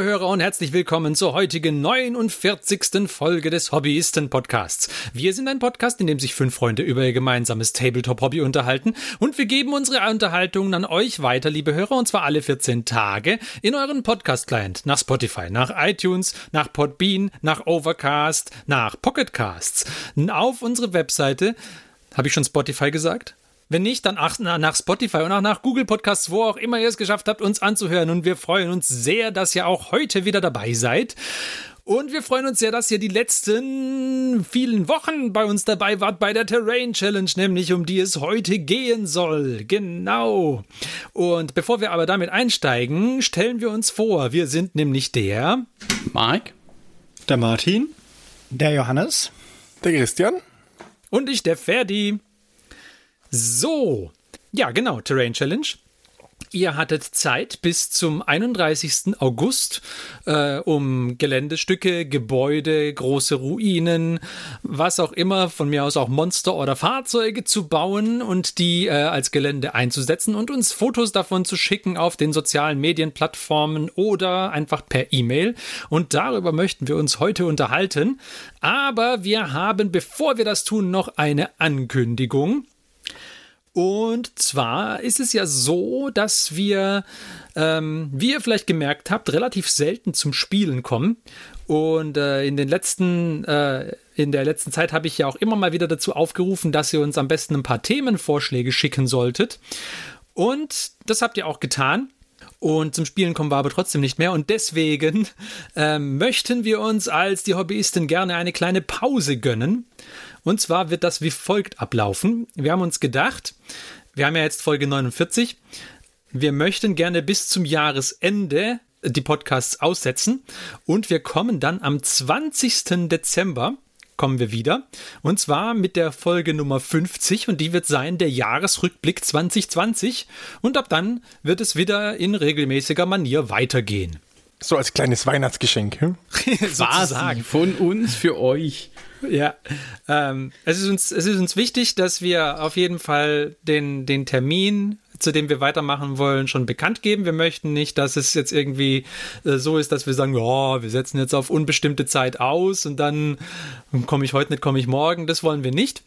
Liebe Hörer und herzlich willkommen zur heutigen 49. Folge des Hobbyisten-Podcasts. Wir sind ein Podcast, in dem sich fünf Freunde über ihr gemeinsames Tabletop-Hobby unterhalten und wir geben unsere Unterhaltungen an euch weiter, liebe Hörer, und zwar alle 14 Tage in euren Podcast-Client nach Spotify, nach iTunes, nach Podbean, nach Overcast, nach Pocketcasts, auf unsere Webseite. Habe ich schon Spotify gesagt? Wenn nicht, dann nach Spotify und auch nach Google Podcasts, wo auch immer ihr es geschafft habt, uns anzuhören. Und wir freuen uns sehr, dass ihr auch heute wieder dabei seid. Und wir freuen uns sehr, dass ihr die letzten vielen Wochen bei uns dabei wart bei der Terrain Challenge, nämlich um die es heute gehen soll. Genau. Und bevor wir aber damit einsteigen, stellen wir uns vor, wir sind nämlich der Mike, der Martin, der Johannes, der Christian und ich, der Ferdi. So, ja, genau, Terrain Challenge. Ihr hattet Zeit bis zum 31. August, äh, um Geländestücke, Gebäude, große Ruinen, was auch immer, von mir aus auch Monster oder Fahrzeuge zu bauen und die äh, als Gelände einzusetzen und uns Fotos davon zu schicken auf den sozialen Medienplattformen oder einfach per E-Mail. Und darüber möchten wir uns heute unterhalten. Aber wir haben, bevor wir das tun, noch eine Ankündigung. Und zwar ist es ja so, dass wir, ähm, wie ihr vielleicht gemerkt habt, relativ selten zum Spielen kommen. Und äh, in den letzten, äh, in der letzten Zeit habe ich ja auch immer mal wieder dazu aufgerufen, dass ihr uns am besten ein paar Themenvorschläge schicken solltet. Und das habt ihr auch getan. Und zum Spielen kommen wir aber trotzdem nicht mehr. Und deswegen ähm, möchten wir uns als die Hobbyisten gerne eine kleine Pause gönnen. Und zwar wird das wie folgt ablaufen. Wir haben uns gedacht, wir haben ja jetzt Folge 49. Wir möchten gerne bis zum Jahresende die Podcasts aussetzen und wir kommen dann am 20. Dezember kommen wir wieder. Und zwar mit der Folge Nummer 50 und die wird sein der Jahresrückblick 2020. Und ab dann wird es wieder in regelmäßiger Manier weitergehen. So als kleines Weihnachtsgeschenk. Hm? Sozusagen. Von uns für euch. Ja, ähm, es, ist uns, es ist uns wichtig, dass wir auf jeden Fall den, den Termin, zu dem wir weitermachen wollen, schon bekannt geben. Wir möchten nicht, dass es jetzt irgendwie äh, so ist, dass wir sagen, ja, wir setzen jetzt auf unbestimmte Zeit aus und dann komme ich heute nicht, komme ich morgen. Das wollen wir nicht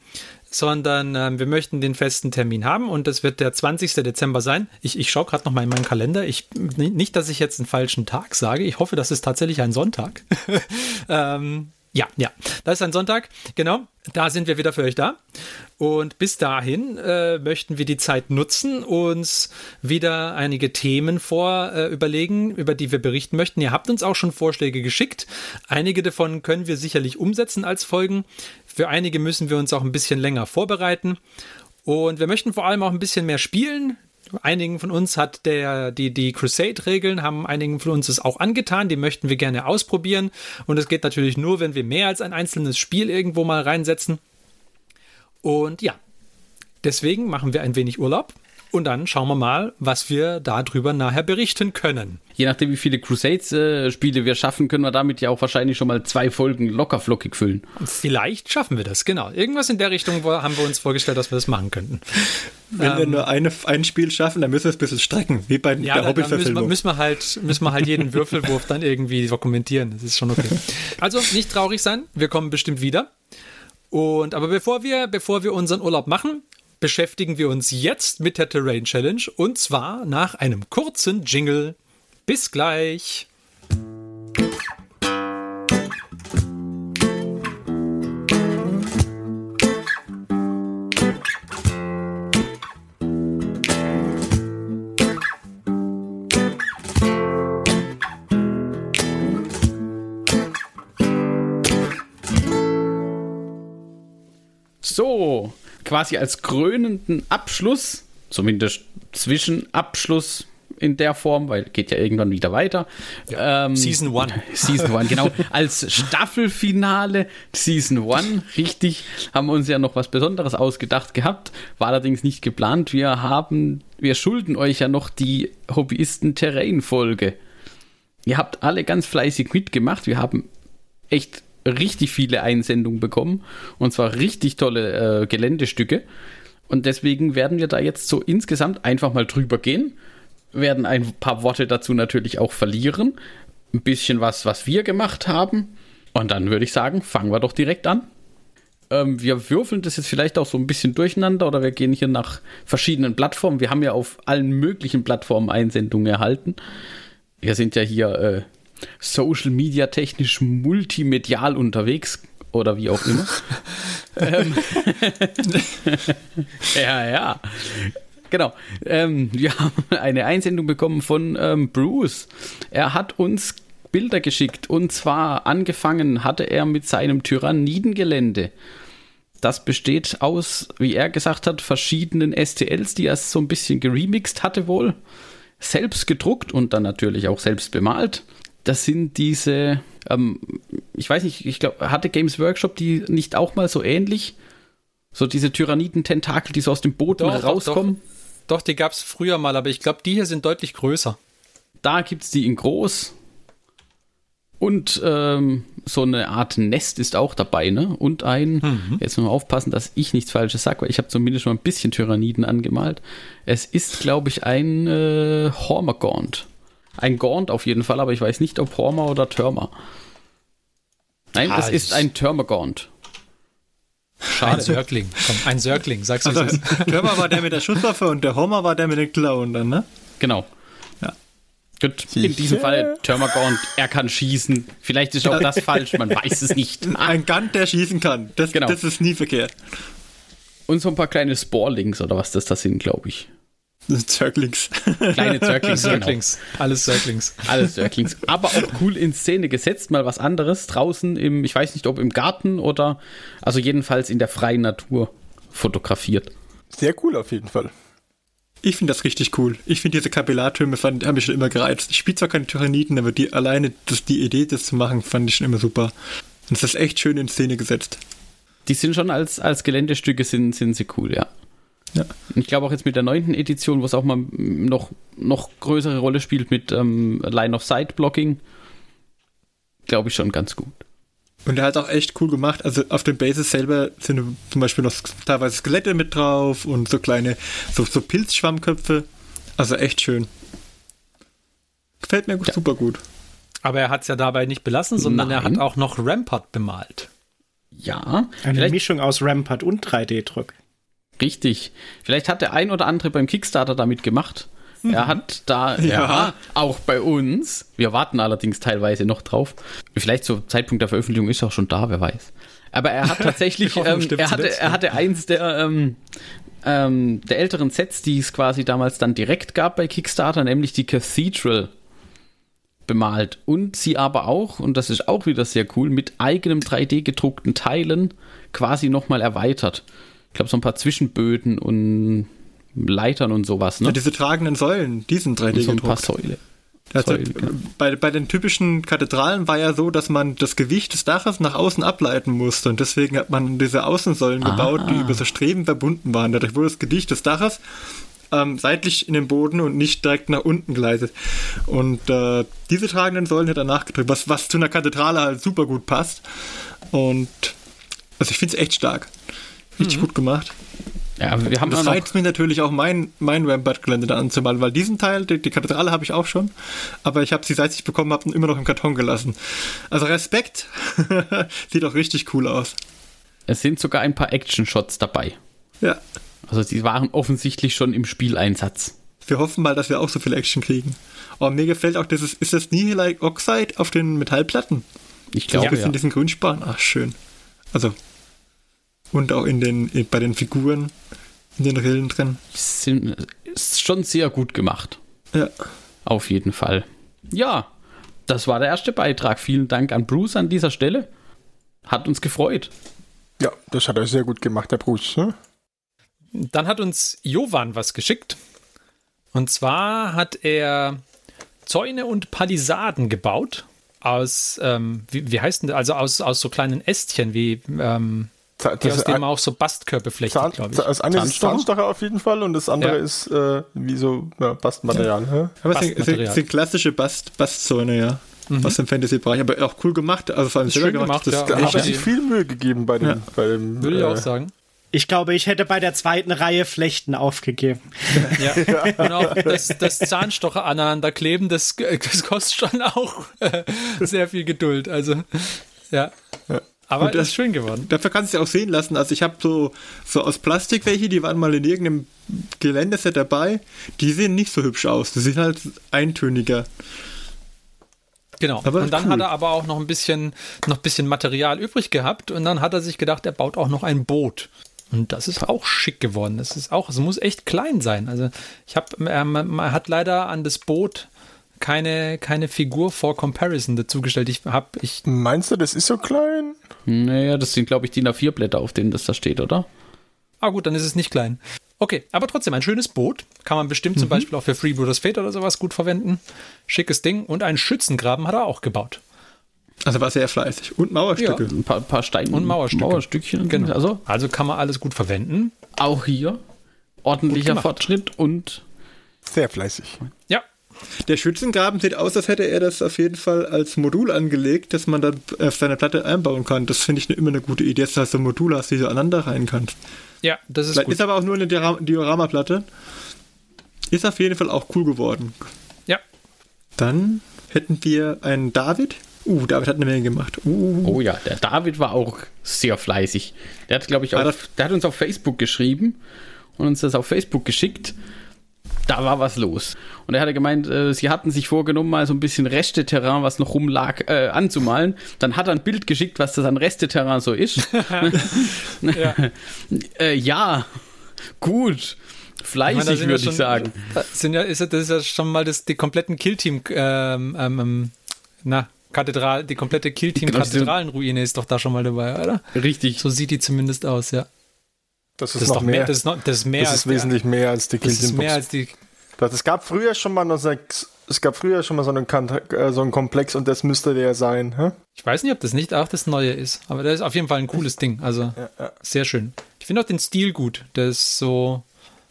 sondern ähm, wir möchten den festen Termin haben und das wird der 20. Dezember sein. Ich, ich schaue gerade noch mal in meinen Kalender. Ich, nicht, dass ich jetzt einen falschen Tag sage. Ich hoffe, das ist tatsächlich ein Sonntag. ähm, ja, ja, das ist ein Sonntag, genau. Da sind wir wieder für euch da. Und bis dahin äh, möchten wir die Zeit nutzen, uns wieder einige Themen vor äh, überlegen, über die wir berichten möchten. Ihr habt uns auch schon Vorschläge geschickt. Einige davon können wir sicherlich umsetzen als Folgen. Für einige müssen wir uns auch ein bisschen länger vorbereiten. Und wir möchten vor allem auch ein bisschen mehr spielen. Einigen von uns hat der, die, die Crusade-Regeln, haben einigen von uns es auch angetan, die möchten wir gerne ausprobieren. Und es geht natürlich nur, wenn wir mehr als ein einzelnes Spiel irgendwo mal reinsetzen. Und ja, deswegen machen wir ein wenig Urlaub und dann schauen wir mal, was wir darüber nachher berichten können. Je nachdem, wie viele Crusades-Spiele äh, wir schaffen, können wir damit ja auch wahrscheinlich schon mal zwei Folgen lockerflockig füllen. Vielleicht schaffen wir das, genau. Irgendwas in der Richtung haben wir uns vorgestellt, dass wir das machen könnten. Wenn ähm, wir nur eine, ein Spiel schaffen, dann müssen wir es ein bisschen strecken, wie bei ja, der Hobbyverfilmung. Müssen, wir, müssen wir halt, müssen wir halt jeden Würfelwurf dann irgendwie dokumentieren. Das ist schon okay. Also nicht traurig sein, wir kommen bestimmt wieder. Und aber bevor wir, bevor wir unseren Urlaub machen, beschäftigen wir uns jetzt mit der Terrain Challenge und zwar nach einem kurzen Jingle. Bis gleich! So, quasi als krönenden Abschluss, zumindest Zwischenabschluss in der Form, weil geht ja irgendwann wieder weiter. Ja, ähm, Season 1. Season 1, genau. Als Staffelfinale Season 1, richtig, haben wir uns ja noch was Besonderes ausgedacht gehabt, war allerdings nicht geplant. Wir haben, wir schulden euch ja noch die Hobbyisten-Terrain-Folge. Ihr habt alle ganz fleißig mitgemacht. Wir haben echt richtig viele Einsendungen bekommen und zwar richtig tolle äh, Geländestücke. Und deswegen werden wir da jetzt so insgesamt einfach mal drüber gehen. Werden ein paar Worte dazu natürlich auch verlieren. Ein bisschen was, was wir gemacht haben. Und dann würde ich sagen, fangen wir doch direkt an. Ähm, wir würfeln das jetzt vielleicht auch so ein bisschen durcheinander oder wir gehen hier nach verschiedenen Plattformen. Wir haben ja auf allen möglichen Plattformen Einsendungen erhalten. Wir sind ja hier äh, Social Media technisch multimedial unterwegs oder wie auch immer. ähm, ja, ja. Genau. Ähm, wir haben eine Einsendung bekommen von ähm, Bruce. Er hat uns Bilder geschickt und zwar angefangen hatte er mit seinem Tyrannidengelände. Das besteht aus, wie er gesagt hat, verschiedenen STLs, die er so ein bisschen geremixed hatte wohl. Selbst gedruckt und dann natürlich auch selbst bemalt. Das sind diese, ähm, ich weiß nicht, ich glaube, hatte Games Workshop die nicht auch mal so ähnlich? So diese Tyranniden-Tentakel, die so aus dem Boden doch, rauskommen. Doch, die gab es früher mal, aber ich glaube, die hier sind deutlich größer. Da gibt es die in groß. Und ähm, so eine Art Nest ist auch dabei, ne? Und ein, jetzt müssen wir aufpassen, dass ich nichts Falsches sage, weil ich habe zumindest schon ein bisschen Tyranniden angemalt. Es ist, glaube ich, ein äh, Hormagaunt. Ein Gaunt auf jeden Fall, aber ich weiß nicht, ob Horma oder Törmer. Nein, Ah, es ist ein Termagaunt. Ein Sörkling. Komm, ein Sörkling, sagst du Also, es. Körper war der mit der Schusswaffe und der Homer war der mit den Klauen dann, ne? Genau. Ja. Gut, in diesem Fall Termagaunt, er kann schießen. Vielleicht ist auch das falsch, man weiß es nicht. Ein Gun, der schießen kann. Das, Genau. das ist nie verkehrt. Und so ein paar kleine Sporlings oder was das da sind, glaube ich. Zerglings. Kleine Zerklings. genau. Sörklings. Alles Sörklings. Alles Zerklings. Aber auch cool in Szene gesetzt, mal was anderes. Draußen im, ich weiß nicht, ob im Garten oder, also jedenfalls in der freien Natur fotografiert. Sehr cool auf jeden Fall. Ich finde das richtig cool. Ich finde diese Kapillartürme fand, haben mich schon immer gereizt. Ich spiele zwar keine Tyranniden, aber die alleine das, die Idee, das zu machen, fand ich schon immer super. Und es ist echt schön in Szene gesetzt. Die sind schon als, als Geländestücke sind, sind sie cool, ja. Ja. Ich glaube auch jetzt mit der neunten Edition, wo es auch mal noch, noch größere Rolle spielt mit ähm, Line-of-Sight-Blocking, glaube ich schon ganz gut. Und er hat auch echt cool gemacht. Also auf den Bases selber sind zum Beispiel noch teilweise Skelette mit drauf und so kleine, so, so Pilzschwammköpfe. Also echt schön. Gefällt mir gut, super gut. Aber er hat es ja dabei nicht belassen, sondern er Nein. hat auch noch Rampart bemalt. Ja, Eine vielleicht Mischung aus Rampart und 3D-Druck. Richtig. Vielleicht hat der ein oder andere beim Kickstarter damit gemacht. Er hat da, ja. Ja. auch bei uns, wir warten allerdings teilweise noch drauf. Vielleicht zum Zeitpunkt der Veröffentlichung ist er auch schon da, wer weiß. Aber er hat tatsächlich, ähm, er, hatte, er hatte eins der, ähm, ähm, der älteren Sets, die es quasi damals dann direkt gab bei Kickstarter, nämlich die Cathedral bemalt. Und sie aber auch, und das ist auch wieder sehr cool, mit eigenem 3D gedruckten Teilen quasi nochmal erweitert. Ich glaube, so ein paar Zwischenböden und Leitern und sowas, ne? Ja, diese tragenden Säulen, die sind 3D und so ein paar. Säule. Also, Säule, genau. bei, bei den typischen Kathedralen war ja so, dass man das Gewicht des Daches nach außen ableiten musste und deswegen hat man diese Außensäulen gebaut, die über so Streben verbunden waren. Dadurch wurde das Gewicht des Daches ähm, seitlich in den Boden und nicht direkt nach unten gleitet. Und äh, diese tragenden Säulen hat er nachgedrückt, was, was zu einer Kathedrale halt super gut passt. Und also ich finde es echt stark. Richtig gut gemacht. Ja, wir haben Das reizt mich natürlich auch, mein, mein Rampart-Gelände da anzumalen, weil diesen Teil, die, die Kathedrale habe ich auch schon, aber ich habe sie, seit ich bekommen habe, immer noch im Karton gelassen. Also Respekt, sieht auch richtig cool aus. es sind sogar ein paar Action-Shots dabei. Ja, Also sie waren offensichtlich schon im Spieleinsatz. wir hoffen mal, dass wir auch so viel Action kriegen. Oh, mir gefällt auch dieses, ist das Nihilite Oxide auf den Metallplatten? Ich glaube, ein bisschen ja. diesen Grünspan. Ach, schön. Also, und auch in den, in, bei den Figuren, in den Rillen drin. Sind, ist schon sehr gut gemacht. Ja. Auf jeden Fall. Ja, das war der erste Beitrag. Vielen Dank an Bruce an dieser Stelle. Hat uns gefreut. Ja, das hat er sehr gut gemacht, der Bruce. Ne? Dann hat uns Jovan was geschickt. Und zwar hat er Zäune und Palisaden gebaut. Aus, ähm, wie, wie heißt denn das? Also aus, aus so kleinen Ästchen, wie, ähm, Za- die das aus ist dem auch so Bastkörper flechtet, Zahn, glaube ich. das eine ist Zahnstocher? Zahnstocher auf jeden Fall und das andere Ja. ist äh, wie so ja, Bastmaterial. hä? Aber es sind, es sind, Bastmaterial. es sind klassische Bast, Bastzäune, ja. Was im Fantasy-Bereich, aber auch cool gemacht, also vor allem Ist selber schön gemacht, das ja. Da echt, sich viel Mühe gegeben bei dem. Ja. Bei dem Würde ich äh, auch sagen. Ich glaube, ich hätte bei der zweiten Reihe Flechten aufgegeben. Ja. Auch das, das Zahnstocher aneinander kleben, das, das kostet schon auch äh, sehr viel Geduld. Also, ja. Aber Und das ist schön geworden. Dafür kannst du ja auch sehen lassen. Also ich habe so, so aus Plastik welche, die waren mal in irgendeinem Geländeset dabei. Die sehen nicht so hübsch aus. Die sehen halt eintöniger. Genau. Aber und dann cool. hat er aber auch noch ein bisschen, noch ein bisschen Material übrig gehabt und dann hat er sich gedacht, er baut auch noch ein Boot. Und das ist auch schick geworden. Das ist auch, es muss echt klein sein. Also ich habe, ähm, man hat leider an das Boot keine, keine Figur for Comparison dazugestellt. Ich habe, ich, Meinst du, das ist so klein? Naja, das sind, glaube ich, DIN A4-Blätter, auf denen das da steht, oder? ah gut, dann ist es nicht klein. Okay, aber trotzdem ein schönes Boot. Kann man bestimmt zum Beispiel auch für Freebooters Fate oder sowas gut verwenden. Schickes Ding. Und einen Schützengraben hat er auch gebaut. Also war sehr fleißig. Und Mauerstücke. Ein paar, paar Steine Und Mauerstücke. Mauerstückchen. Genau. Also Also kann man alles gut verwenden. auch hier ordentlicher. Fortschritt und Sehr fleißig. Ja, Der Schützengraben sieht aus, als hätte er das auf jeden Fall als Modul angelegt, dass man dann auf seine Platte einbauen kann. Das finde ich immer eine gute Idee, dass du so ein Modul hast, die du aneinander rein kannst. ja, das ist Vielleicht gut. ist aber auch nur eine Diora- Dioramaplatte. Ist auf jeden Fall auch cool geworden. Ja, Dann hätten wir einen David. Uh, David hat eine Menge gemacht. Uh, Oh ja, der David war auch sehr fleißig. Der hat, glaube ich, auf, der hat uns auf Facebook geschrieben und uns das auf Facebook geschickt. Da war was los. Und er hatte gemeint, äh, sie hatten sich vorgenommen, mal so ein bisschen Reste-Terrain, was noch rumlag, äh, anzumalen. Dann hat er ein Bild geschickt, was das an Reste-Terrain so ist. ja. äh, ja, gut. Ich Fleißig, ja würde ich sagen. Sind ja, ist, ja- das ist ja schon mal das, die kompletten Killteam, ähm, ähm, ähm, na, Kathedral, die komplette Genau. Killteam-Kathedralenruine ist doch da schon mal dabei, oder? Richtig. So sieht die zumindest aus, ja. Das ist, Das ist noch doch mehr, mehr. das ist, noch, das ist mehr das als ist wesentlich mehr als die der, das ist mehr als die, Es gab früher schon mal noch so, es gab früher schon mal so einen, Kant- äh, so einen Komplex und das müsste der sein. Hä? ich weiß nicht, ob das nicht auch das Neue ist, aber das ist auf jeden Fall ein cooles Ding, also sehr schön. Ich finde auch den Stil gut, der ist so,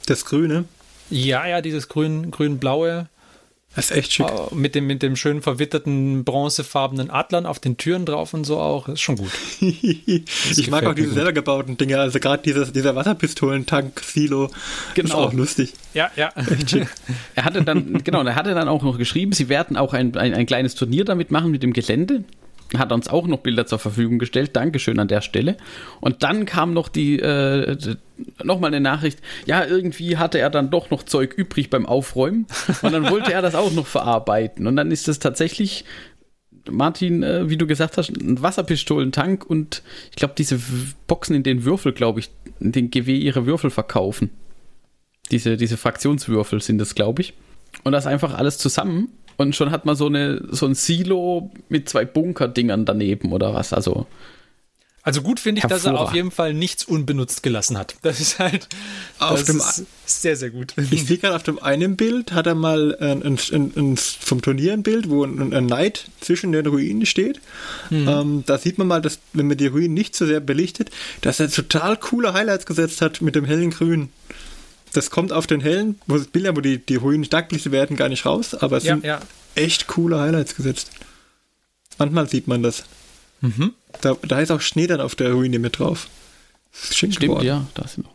das Grüne. ja, ja, dieses grün, grün-blaue, Das ist echt schick. äh, mit dem, mit dem schön verwitterten bronzefarbenen Adlern auf den Türen drauf und so auch, das ist schon gut. ich mag auch diese gut. selber gebauten Dinge. Also gerade dieses, dieser Wasserpistolentank-Silo ist Genau. auch lustig. Ja, ja. Er hatte dann, genau, er hatte dann auch noch geschrieben, sie werden auch ein, ein, ein kleines Turnier damit machen mit dem Gelände. Hat uns auch noch Bilder zur Verfügung gestellt. Dankeschön an der Stelle. Und dann kam noch die, äh, nochmal eine Nachricht. Ja, irgendwie hatte er dann doch noch Zeug übrig beim Aufräumen. Und dann wollte er das auch noch verarbeiten. Und dann ist es tatsächlich, Martin, äh, wie du gesagt hast, ein Wasserpistolentank und ich glaube, diese Boxen, in den Würfel, glaube ich, in den GW ihre Würfel verkaufen. Diese, diese Fraktionswürfel sind das, glaube ich. Und das einfach alles zusammen. Und schon hat man so, eine, so ein Silo mit zwei Bunkerdingern daneben oder was. Also, Also gut finde ich, dass er auf jeden Fall nichts unbenutzt gelassen hat. Das ist halt Auf das dem ist sehr, sehr gut. Ich sehe gerade auf dem einen Bild, hat er mal ein, ein, ein, ein, vom Turnier ein Bild, wo ein, ein Knight zwischen den Ruinen steht. Ähm, da sieht man mal, dass, wenn man die Ruinen nicht so sehr belichtet, dass er total coole Highlights gesetzt hat mit dem hellen Grün. Das kommt auf den hellen, wo es Bilder, wo die, die Ruinen stark belichtet werden, gar nicht raus, aber es Ja, sind ja. echt coole Highlights gesetzt. Manchmal sieht man das. Da, da ist auch Schnee dann auf der Ruine mit drauf. Ist stimmt, geworden. ja. Das sind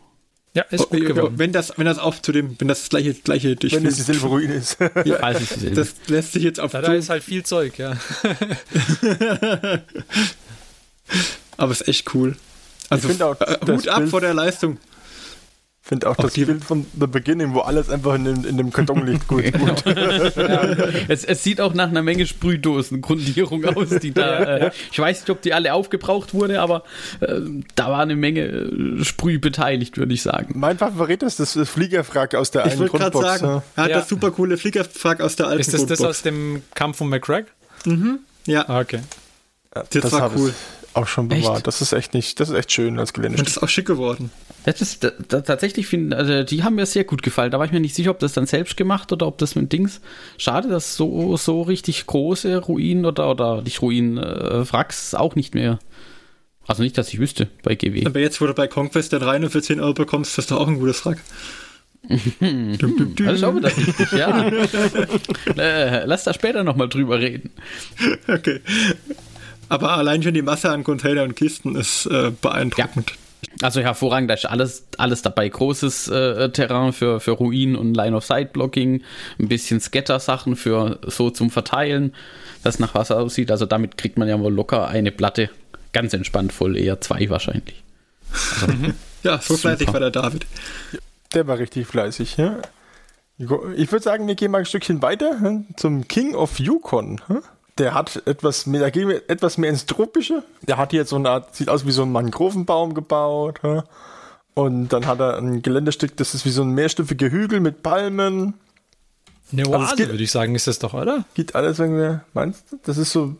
Ja, ist gut Oh, geworden. Wenn das, wenn das auch zu dem, wenn das gleiche, gleiche durch Wenn es dieselbe Ruine ist. ja, Falls es dieselbe das lässt sich jetzt auf da, da ist halt viel Zeug, ja. aber es ist echt cool. Also finde auch, äh, Hut ab Bild- vor der Leistung. Ich finde auch das die- Bild von The Beginning, wo alles einfach in dem, in dem Karton liegt. Gut, gut. es, es sieht auch nach einer Menge Sprühdosengrundierung aus, die da. Äh, ich weiß nicht, ob die alle aufgebraucht wurde, aber äh, da war eine Menge äh, Sprüh beteiligt, würde ich sagen. Mein Favorit ist das Fliegerfrag aus der Ich gerade Grundbox. sagen, er hat Ja. das super coole Fliegerfrag aus der alten Ist das das Grundbox. aus dem Kampf von McCrack? Ja, Ah, okay. Ja, das war cool. Auch schon Echt? bewahrt. Das ist echt nicht, das ist echt schön als und Gelände. das ist auch schick geworden. Das ist da, da, tatsächlich, find, also die haben mir sehr gut gefallen. Da war ich mir nicht sicher, ob das dann selbst gemacht oder ob das mit Dings. Schade, dass so, so richtig große Ruinen oder, oder nicht Ruinen, äh, Wracks auch nicht mehr. Also nicht, dass ich wüsste bei GW. Aber jetzt, wo du bei Conquest der 3 nur für 10 Euro bekommst, ist das doch auch ein gutes Frack. dum, dum, dum. Das ist auch wieder richtig, ja. äh, lass da später nochmal drüber reden. Okay. Aber allein schon die Masse an Container und Kisten ist äh, beeindruckend. Also hervorragend, da ist alles, alles dabei. Großes äh, Terrain für, für Ruinen und Line-of-Sight-Blocking, ein bisschen Scatter-Sachen für so zum Verteilen, das nach Wasser aussieht. Also damit kriegt man ja wohl locker eine Platte ganz entspannt voll, eher zwei wahrscheinlich. Also, Ja, so Super. fleißig war der David. Der war richtig fleißig, ja. Ich würde sagen, wir gehen mal ein Stückchen weiter hm, zum King of Yukon. hm. Der hat etwas mehr, da gehen wir etwas mehr ins Tropische. Der hat hier so eine Art, sieht aus wie so ein Mangrovenbaum gebaut. hm. Und dann hat er ein Geländestück, das ist wie so ein mehrstufiger Hügel mit Palmen. Eine es Oase, geht- würde ich sagen, ist das doch, oder? Geht alles irgendwie, meinst du? Das ist so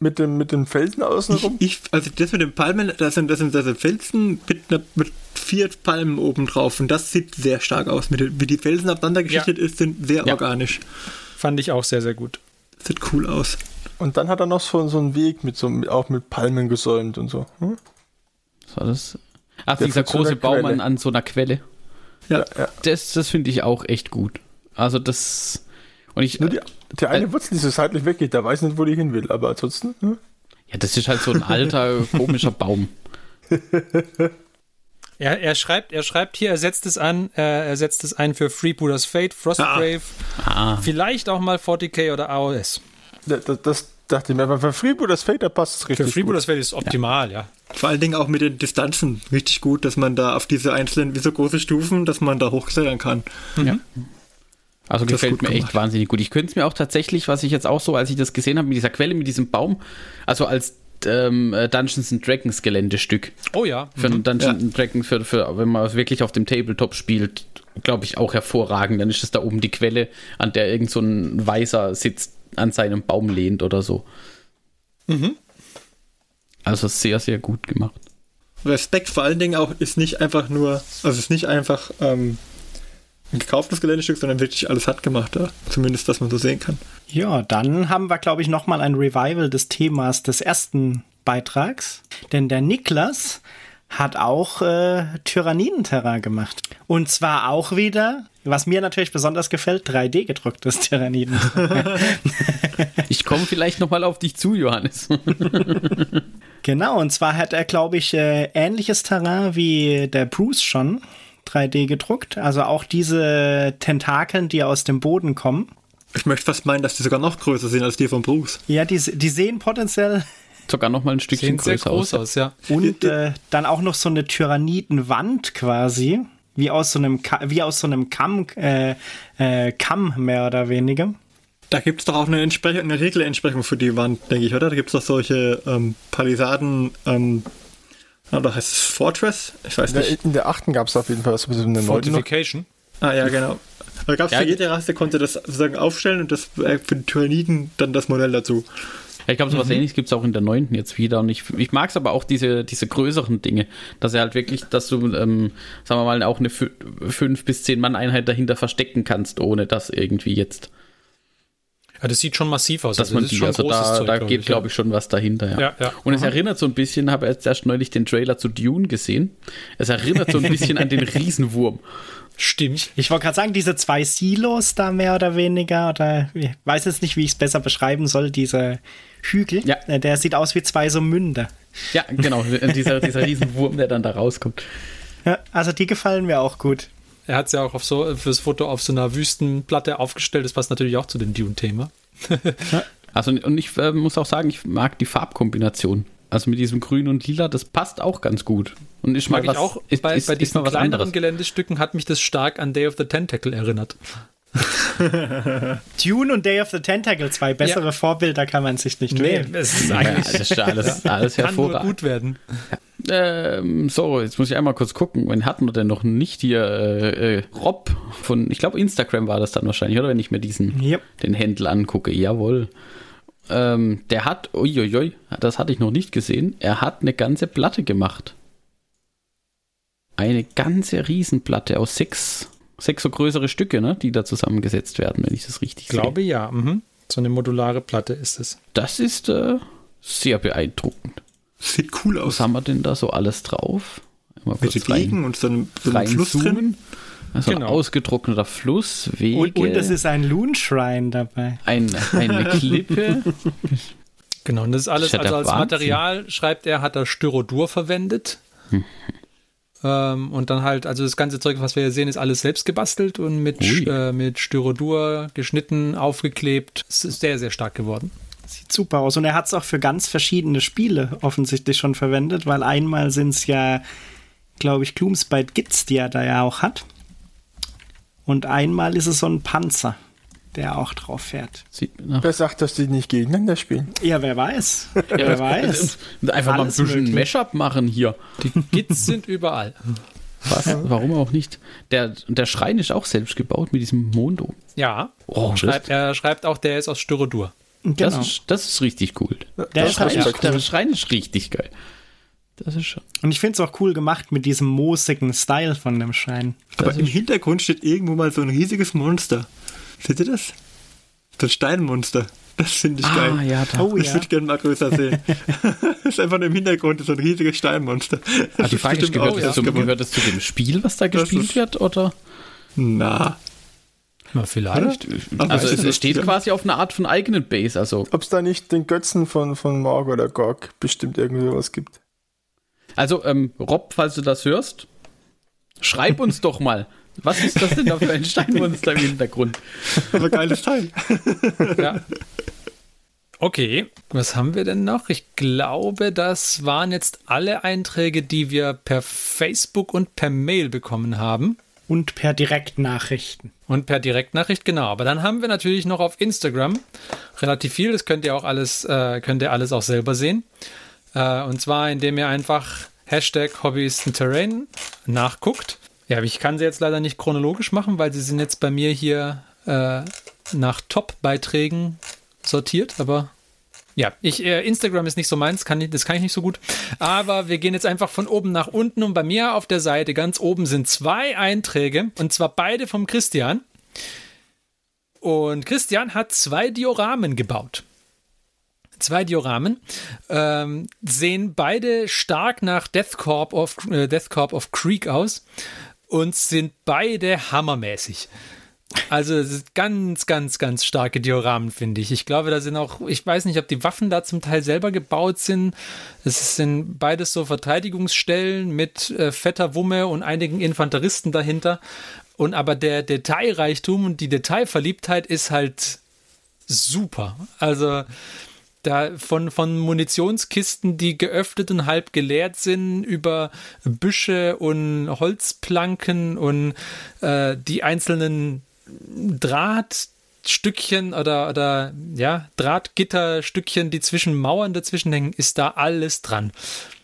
mit dem, mit den Felsen Ich, außenrum. ich, also das mit den Palmen, das sind, das sind, das sind Felsen mit, einer- mit vier Palmen oben drauf und das sieht sehr stark aus. Mit, wie die Felsen aufeinander geschichtet ist, sind sehr Ja. organisch. Fand ich auch sehr, sehr gut. Sieht cool aus. Und dann hat er noch so, so einen Weg mit so, auch mit Palmen gesäumt und so. hm? was war das? Ach, Der dieser große Baum an, an so einer Quelle. Ja. Ja. Das, das finde ich auch echt gut. Also das. Und ich. Nur die, der eine Wurzel, die so seitlich weggeht, der weiß nicht, wo die hin will. Aber ansonsten, hm? Ja, das ist halt so ein alter, komischer Baum. Er, er, schreibt, er schreibt hier, er setzt es an, äh, er setzt es ein für Freebooters Fate, Frostgrave, Ah, vielleicht auch mal 40k oder AOS. das, das, das dachte ich mir. Aber für Freebooters Fate, da passt es Für richtig. Freebooters Fate ist es optimal, ja. Vor allen Dingen auch mit den Distanzen richtig gut, dass man da auf diese einzelnen, wie so große Stufen, dass man da hochklettern kann. ja. Also Das gefällt mir echt gemacht. wahnsinnig gut. Ich könnte es mir auch tatsächlich, was ich jetzt auch so, als ich das gesehen habe, mit dieser Quelle, mit diesem Baum, also als ähm, äh, Dungeons and Dragons Geländestück. Oh ja. Für einen Dungeons Ja. and Dragons, für, für, wenn man es wirklich auf dem Tabletop spielt, glaube ich auch hervorragend. Dann ist es da oben die Quelle, an der irgend so ein Weißer sitzt, an seinem Baum lehnt oder so. Also sehr, sehr gut gemacht. Respekt vor allen Dingen auch ist nicht einfach nur, also es ist nicht einfach ähm, ein gekauftes Geländestück, sondern wirklich alles handgemacht da. Zumindest, was man so sehen kann. Ja, dann haben wir, glaube ich, nochmal ein Revival des Themas des ersten Beitrags. Denn der Niklas hat auch äh, Tyranniden-Terrain gemacht. Und zwar auch wieder, was mir natürlich besonders gefällt, 3D gedrucktes Tyranniden. Ich komme vielleicht nochmal auf dich zu, Johannes. genau, und zwar hat er, glaube ich, äh, ähnliches Terrain wie der Bruce schon 3D gedruckt. Also auch diese Tentakeln, die aus dem Boden kommen. Ich möchte fast meinen, dass die sogar noch größer sind als die von Bruce. Ja, die, die sehen potenziell Sogar nochmal ein Stückchen Sehen sehr größer groß aus. aus, ja. Und äh, dann auch noch so eine Tyrannidenwand quasi, wie aus so einem Ka wie aus so einem Kamm, äh, äh, Kamm mehr oder weniger. Da gibt es doch auch eine, Entsprech eine Regelentsprechung für die Wand, denke ich, oder? Da gibt es doch solche ähm, Palisaden, ähm, oder heißt es Fortress? Ich weiß In der, nicht. in der achten gab es auf jeden Fall was, noch. Fortification. Ah ja, genau. Da gab es Ja, für jede Rasse, konnte das sozusagen aufstellen und das äh, für die Tyranniden dann das Modell dazu. Ja, ich glaube, so was ähnliches gibt es auch in der neunten jetzt wieder. Und ich, ich mag es aber auch diese, diese größeren Dinge, dass er halt wirklich, dass du, ähm, sagen wir mal, auch eine fü- fünf bis zehn Mann Einheit dahinter verstecken kannst, ohne dass irgendwie jetzt, Ja, das sieht schon massiv aus. dass Also man das ist die, schon also großes da, Zeug, da glaub geht, ich, glaube ich, schon was dahinter, ja. Ja, ja. Und es erinnert so ein bisschen, habe jetzt erst neulich den Trailer zu Dune gesehen. Es erinnert so ein bisschen an den Riesenwurm. Stimmt. Ich wollte gerade sagen, diese zwei Silos da mehr oder weniger, oder ich weiß jetzt nicht, wie ich es besser beschreiben soll, dieser Hügel, Ja. äh, der sieht aus wie zwei so Münder. Ja, genau, dieser, dieser Riesenwurm, der dann da rauskommt. Ja, also die gefallen mir auch gut. Er hat es ja auch auf so, fürs Foto auf so einer Wüstenplatte aufgestellt. Das passt natürlich auch zu dem Dune-Thema. Also, und ich äh, muss auch sagen, ich mag die Farbkombination. Also mit diesem Grün und Lila, das passt auch ganz gut. Und ich Mag mal ich was, auch. ist, bei, ist, bei diesen was kleineren anderes. Geländestücken hat mich das stark an Day of the Tentacle erinnert. Dune und Day of the Tentacle, zwei bessere Ja. Vorbilder kann man sich nicht Nee, wählen. es ist Ja, eigentlich das ist ja alles, alles kann nur hervorragend. gut werden. Ähm, so, jetzt muss ich einmal kurz gucken. Wen hatten wir denn noch nicht hier? Äh, äh, Rob von, ich glaube, Instagram war das dann wahrscheinlich, oder? Wenn ich mir diesen, Yep. den Händler angucke. Jawohl. Ähm, der hat, uiuiui, das hatte ich noch nicht gesehen. Er hat eine ganze Platte gemacht. Eine ganze Riesenplatte aus sechs, sechs so größere Stücke, ne, die da zusammengesetzt werden, wenn ich das richtig Ich glaube ja. Mhm. So eine modulare Platte ist es. sehe. Das ist äh, sehr beeindruckend. Sieht cool Was aus. haben wir denn da so alles drauf? Mal rein- Wegen und so einem, so einem Fluss drin. reinzoomen. Also Genau. ein ausgetrockneter Fluss, Wege, Und, und es ist ein Loon Shrine dabei. ein, eine Klippe. Genau, und das ist alles, Das ist ja also als Wahnsinn. Material, schreibt er, hat er Styrodur verwendet. Ähm, und dann halt, also das ganze Zeug, was wir hier sehen, ist alles selbst gebastelt und mit, äh, mit Styrodur geschnitten, aufgeklebt. Es ist sehr, sehr stark geworden. Sieht super aus. Und er hat es auch für ganz verschiedene Spiele offensichtlich schon verwendet, weil einmal sind es ja, glaube ich, Gloomspite Gits, die er da ja auch hat. Und einmal ist es so ein Panzer, der auch drauf fährt. Wer sagt, dass die nicht gegeneinander spielen? Ja, wer weiß. wer weiß. Einfach mal ein Alles bisschen. Mashup machen hier. Die Gits sind überall. Was? Warum auch nicht? Der, der Schrein ist auch selbst gebaut mit diesem Mondo. Ja. Oh, schreibt, er schreibt auch, der ist aus Styrodur. Das, Genau. ist, das ist richtig cool. Der Der ist halt Schrein, echt der cool. Schrein ist richtig geil. Das ist schon. Und ich finde es auch cool gemacht mit diesem moosigen Style von dem Schein. Aber Das im Hintergrund steht irgendwo mal so ein riesiges Monster. Seht ihr das? Ein Steinmonster. Das finde ich Ah, geil. ja, da. Oh Das ja. würde ich gerne mal größer sehen. das ist einfach nur im Hintergrund so ein riesiges Steinmonster. Ah, die Frage ist, gehört, auch das zum, gehört das zu dem Spiel, was da Das gespielt ist- wird? Oder? Na, Na, vielleicht. Aber Also es es, ist steht quasi auf einer Art von eigenen Base. Also, Ob es da nicht den Götzen von, von Morg oder Gorg bestimmt irgendwie sowas gibt. also ähm, Rob, falls du das hörst, schreib uns doch mal. Was ist das denn da für ein Steinmonster im Hintergrund? aber geiles Teil. Ja. Okay, was haben wir denn noch? Ich glaube, das waren jetzt alle Einträge, die wir per Facebook und per Mail bekommen haben. Und per Direktnachrichten. Und per Direktnachricht, genau. Aber dann haben wir natürlich noch auf Instagram relativ viel. Das könnt ihr auch alles, äh, könnt ihr alles auch selber sehen. Äh, und zwar, indem ihr einfach Hashtag Hobbys Terrain nachguckt. Ja, ich kann sie jetzt leider nicht chronologisch machen, weil sie sind jetzt bei mir hier äh, nach Top-Beiträgen sortiert. Aber ja, ich, äh, Instagram ist nicht so meins, kann ich, das kann ich nicht so gut. Aber wir gehen jetzt einfach von oben nach unten und bei mir auf der Seite ganz oben sind zwei Einträge und zwar beide vom Christian. Und Christian hat zwei Dioramen gebaut. Zwei Dioramen ähm, sehen beide stark nach Death Corp of, äh, Death Corp of Creek aus und sind beide hammermäßig. Also ganz, ganz, ganz starke Dioramen, finde ich. Ich glaube, da sind auch, ich weiß nicht, ob die Waffen da zum Teil selber gebaut sind. Es sind beides so Verteidigungsstellen mit äh, fetter Wumme und einigen Infanteristen dahinter. Und aber der Detailreichtum und die Detailverliebtheit ist halt super. Also da von, von Munitionskisten, die geöffnet und halb geleert sind, über Büsche und Holzplanken und äh, die einzelnen Drahtstückchen oder, oder ja, Drahtgitterstückchen, die zwischen Mauern dazwischen hängen, ist da alles dran.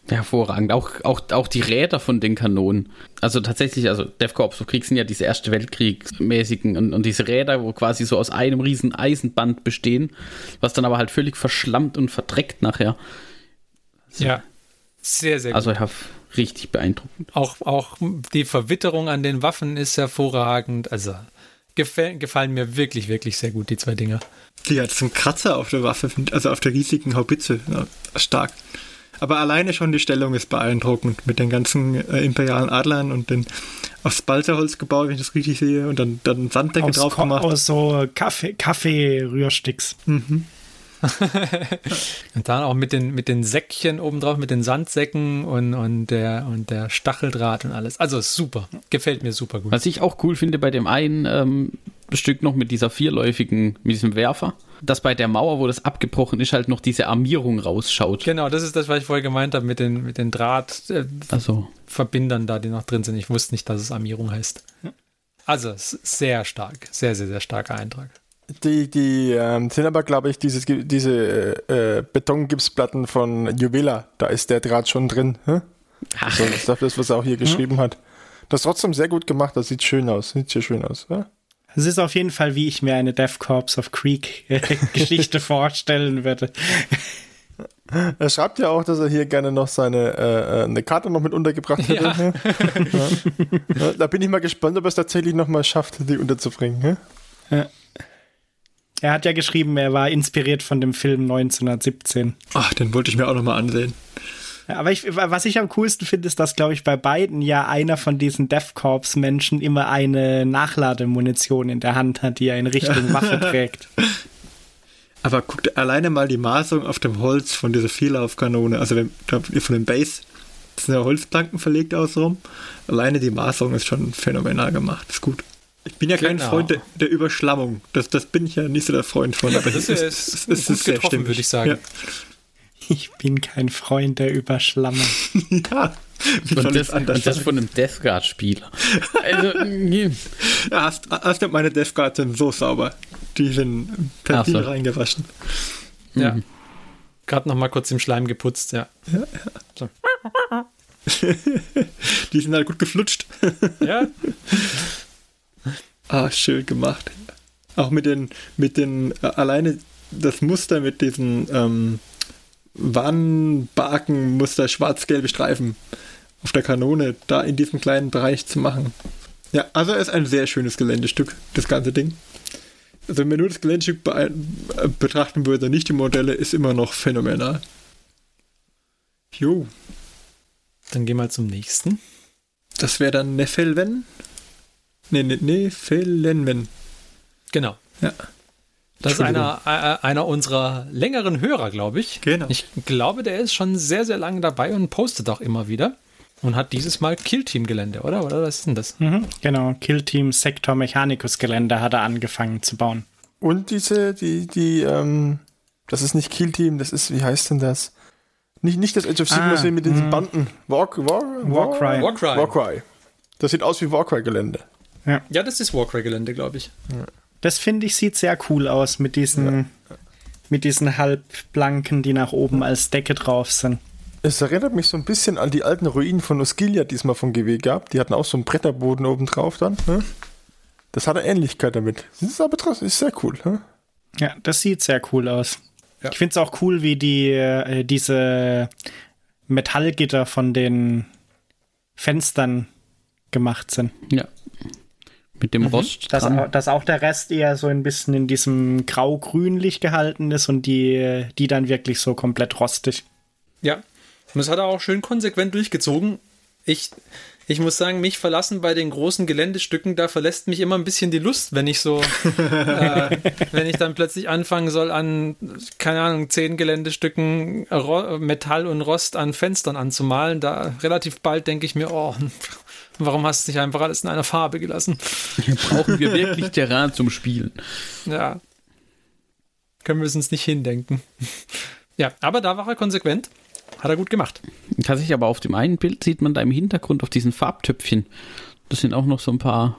Hervorragend. Auch, auch, auch die Räder von den Kanonen. Also tatsächlich, also Death Corps, du kriegst ja diese Erste Weltkrieg-mäßigen und, und diese Räder, wo quasi so aus einem riesen Eisenband bestehen, was dann aber halt völlig verschlammt und verdreckt nachher. Ja. Sehr, sehr gut. Also ja, richtig beeindruckend. Auch, auch die Verwitterung an den Waffen ist hervorragend. Also gefällt, gefallen mir wirklich, wirklich sehr gut, die zwei Dinger. Die hat so einen Kratzer auf der Waffe, also auf der riesigen Haubitze. Ja, stark. Aber alleine schon die Stellung ist beeindruckend mit den ganzen äh, imperialen Adlern und den aus Balzerholz gebaut, wenn ich das richtig sehe, und dann, dann Sanddecke Aus, drauf Ko- gemacht. aus so Kaffee, Kaffee-Rührsticks. Und dann auch mit den, mit den Säckchen obendrauf, mit den Sandsäcken und, und, der, und der Stacheldraht und alles. Also super. Gefällt mir super gut. Was ich auch cool finde bei dem einen ähm, Stück noch mit dieser vierläufigen, mit diesem Werfer, dass bei der Mauer, wo das abgebrochen ist, halt noch diese Armierung rausschaut. Genau, das ist das, was ich vorher gemeint habe mit den, mit den Drahtverbindern Also, da, die noch drin sind. Ich wusste nicht, dass es Armierung heißt. Also sehr stark. Sehr, sehr, sehr starker Eintrag. Die, die ähm, sind aber, glaube ich, dieses, diese äh, Betongipsplatten von Juvela. Da ist der Draht schon drin. Hä? ach, So, das ist das, was er auch hier geschrieben hat. Das ist trotzdem sehr gut gemacht. Das sieht schön aus. Sieht sehr schön aus. Ja? Es ist auf jeden Fall, wie ich mir eine Death Corps of Creek äh, Geschichte vorstellen würde. Er schreibt ja auch, dass er hier gerne noch seine äh, äh, eine Karte noch mit untergebracht hätte. Ja. ne? Ja. Ja, Da bin ich mal gespannt, ob er es tatsächlich noch mal schafft, die unterzubringen. hä? Er hat ja geschrieben, er war inspiriert von dem Film 1917. Ach, den wollte ich mir auch nochmal ansehen. Ja, aber ich, was ich am coolsten finde, ist, dass, glaube ich, bei beiden ja einer von diesen Death Corps Menschen immer eine Nachlademunition in der Hand hat, die er in Richtung Waffe trägt. Aber guckt alleine mal die Maßung auf dem Holz von dieser Vierlaufkanone, also wenn, von dem Base, Das sind ja Holzplanken verlegt außenrum. Alleine die Maserung ist schon phänomenal gemacht. Ist gut. Ich bin ja kein Genau. Freund der, der Überschlammung. Das, das bin ich ja nicht so der Freund von. Aber das hier ist gut getroffen, stimmig. würde ich sagen. Ich bin kein Freund der Überschlammung. Ja, ja wie soll Und das, anders und das von einem Death Guard-Spieler. Also, nee. Ja, hast, hast du meine Death Guards sind so sauber. Die sind per so. Reingewaschen. Ja. Mhm. Gerade noch mal kurz im Schleim geputzt, ja. Die sind halt gut geflutscht. Ja, Ah, schön gemacht. Auch mit den, mit den, äh, alleine das Muster mit diesen ähm, Warnbarkenmuster, schwarz-gelbe Streifen auf der Kanone, da in diesem kleinen Bereich zu machen. Ja, also es ist ein sehr schönes Geländestück, das ganze Ding. Also wenn man nur das Geländestück be äh, betrachten würde, nicht die Modelle, ist immer noch phänomenal. Jo, dann gehen wir zum nächsten. das wäre dann Nefelven. Nee, nee, Nefelenven. Genau. Ja. Das ist einer, äh, einer unserer längeren Hörer, glaube ich. Genau. Ich glaube, der ist schon sehr, sehr lange dabei und postet auch immer wieder. Und hat dieses Mal Killteam-Gelände, oder? Oder was ist denn das? Mhm, genau, Killteam Sektor Mechanicus Gelände hat er angefangen zu bauen. Und diese, die, die, ähm, das ist nicht Kill Team, das ist, wie heißt denn das? Nicht, nicht das Age of Sigmar Ah, mit diesen mh. Banden. War, war, Warcry. Warcry. Warcry. Das sieht aus wie Warcry-Gelände. Ja, das ist Warcry-Gelände, glaube ich. Das finde ich sieht sehr cool aus mit diesen, mit diesen Halbblanken, die nach oben als Decke drauf sind. Es erinnert mich so ein bisschen an die alten Ruinen von Osgiliath, die es mal von GW gab. Die hatten auch so einen Bretterboden oben drauf dann. Ne? Das hat eine Ähnlichkeit damit. Das ist aber trotzdem ist sehr cool. Ne? Ja, das sieht sehr cool aus. Ja. Ich finde es auch cool, wie die äh, diese Metallgitter von den Fenstern gemacht sind. Ja. Mit dem Rost Dass, dass auch der Rest eher so ein bisschen in diesem grau-grünlich gehalten ist und die, die dann wirklich so komplett rostig. Ja. Und das hat er auch schön konsequent durchgezogen. Ich, ich muss sagen, mich verlassen bei den großen Geländestücken, da verlässt mich immer ein bisschen die Lust, wenn ich so, äh, wenn ich dann plötzlich anfangen soll, an, keine Ahnung, zehn Geländestücken Ro Metall und Rost an Fenstern anzumalen. Da relativ bald denke ich mir, oh, warum hast du nicht einfach alles in einer Farbe gelassen? Hier brauchen wir wirklich Terrain zum Spielen. Ja. Können wir es uns nicht hindenken. Ja, aber da war er konsequent. Hat er gut gemacht. Tatsächlich aber auf dem einen Bild sieht man da im Hintergrund auf diesen Farbtöpfchen. Das sind auch noch so ein paar,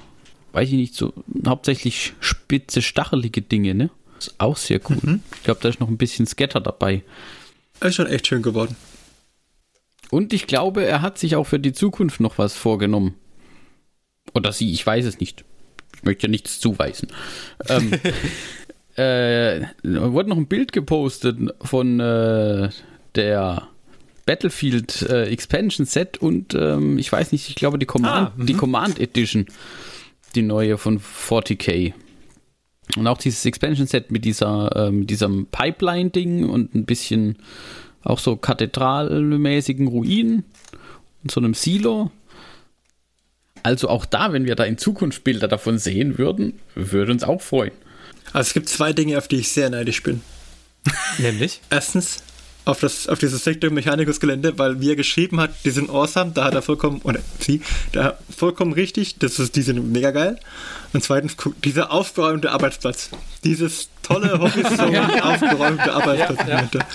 weiß ich nicht, so hauptsächlich spitze, stachelige Dinge, ne? Ist auch sehr cool. Ich glaube, da ist noch ein bisschen Scatter dabei. Ist schon echt schön geworden. Und ich glaube, er hat sich auch für die Zukunft noch was vorgenommen. Oder sie, ich weiß es nicht. Ich möchte ja nichts zuweisen. ähm, äh, wurde noch ein Bild gepostet von äh, der Battlefield äh, Expansion Set und ähm, ich weiß nicht, ich glaube die Command, Ah, mhm. die Command Edition, die neue von 40k. Und auch dieses Expansion Set mit dieser, äh, mit diesem Pipeline-Ding und ein bisschen auch so kathedralmäßigen Ruinen und so einem Silo. Also auch da, wenn wir da in Zukunft Bilder davon sehen würden, würde uns auch freuen. Also es gibt zwei Dinge, auf die ich sehr neidisch bin. Nämlich? Erstens auf, das, auf dieses Sektor Mechanicus Gelände, weil wie er geschrieben hat, die sind awesome, da hat er vollkommen, oder sie, da hat vollkommen richtig, das ist, die sind mega geil. Und zweitens, dieser aufgeräumte Arbeitsplatz. Dieses tolle Hobbyzone aufgeräumte Arbeitsplatz.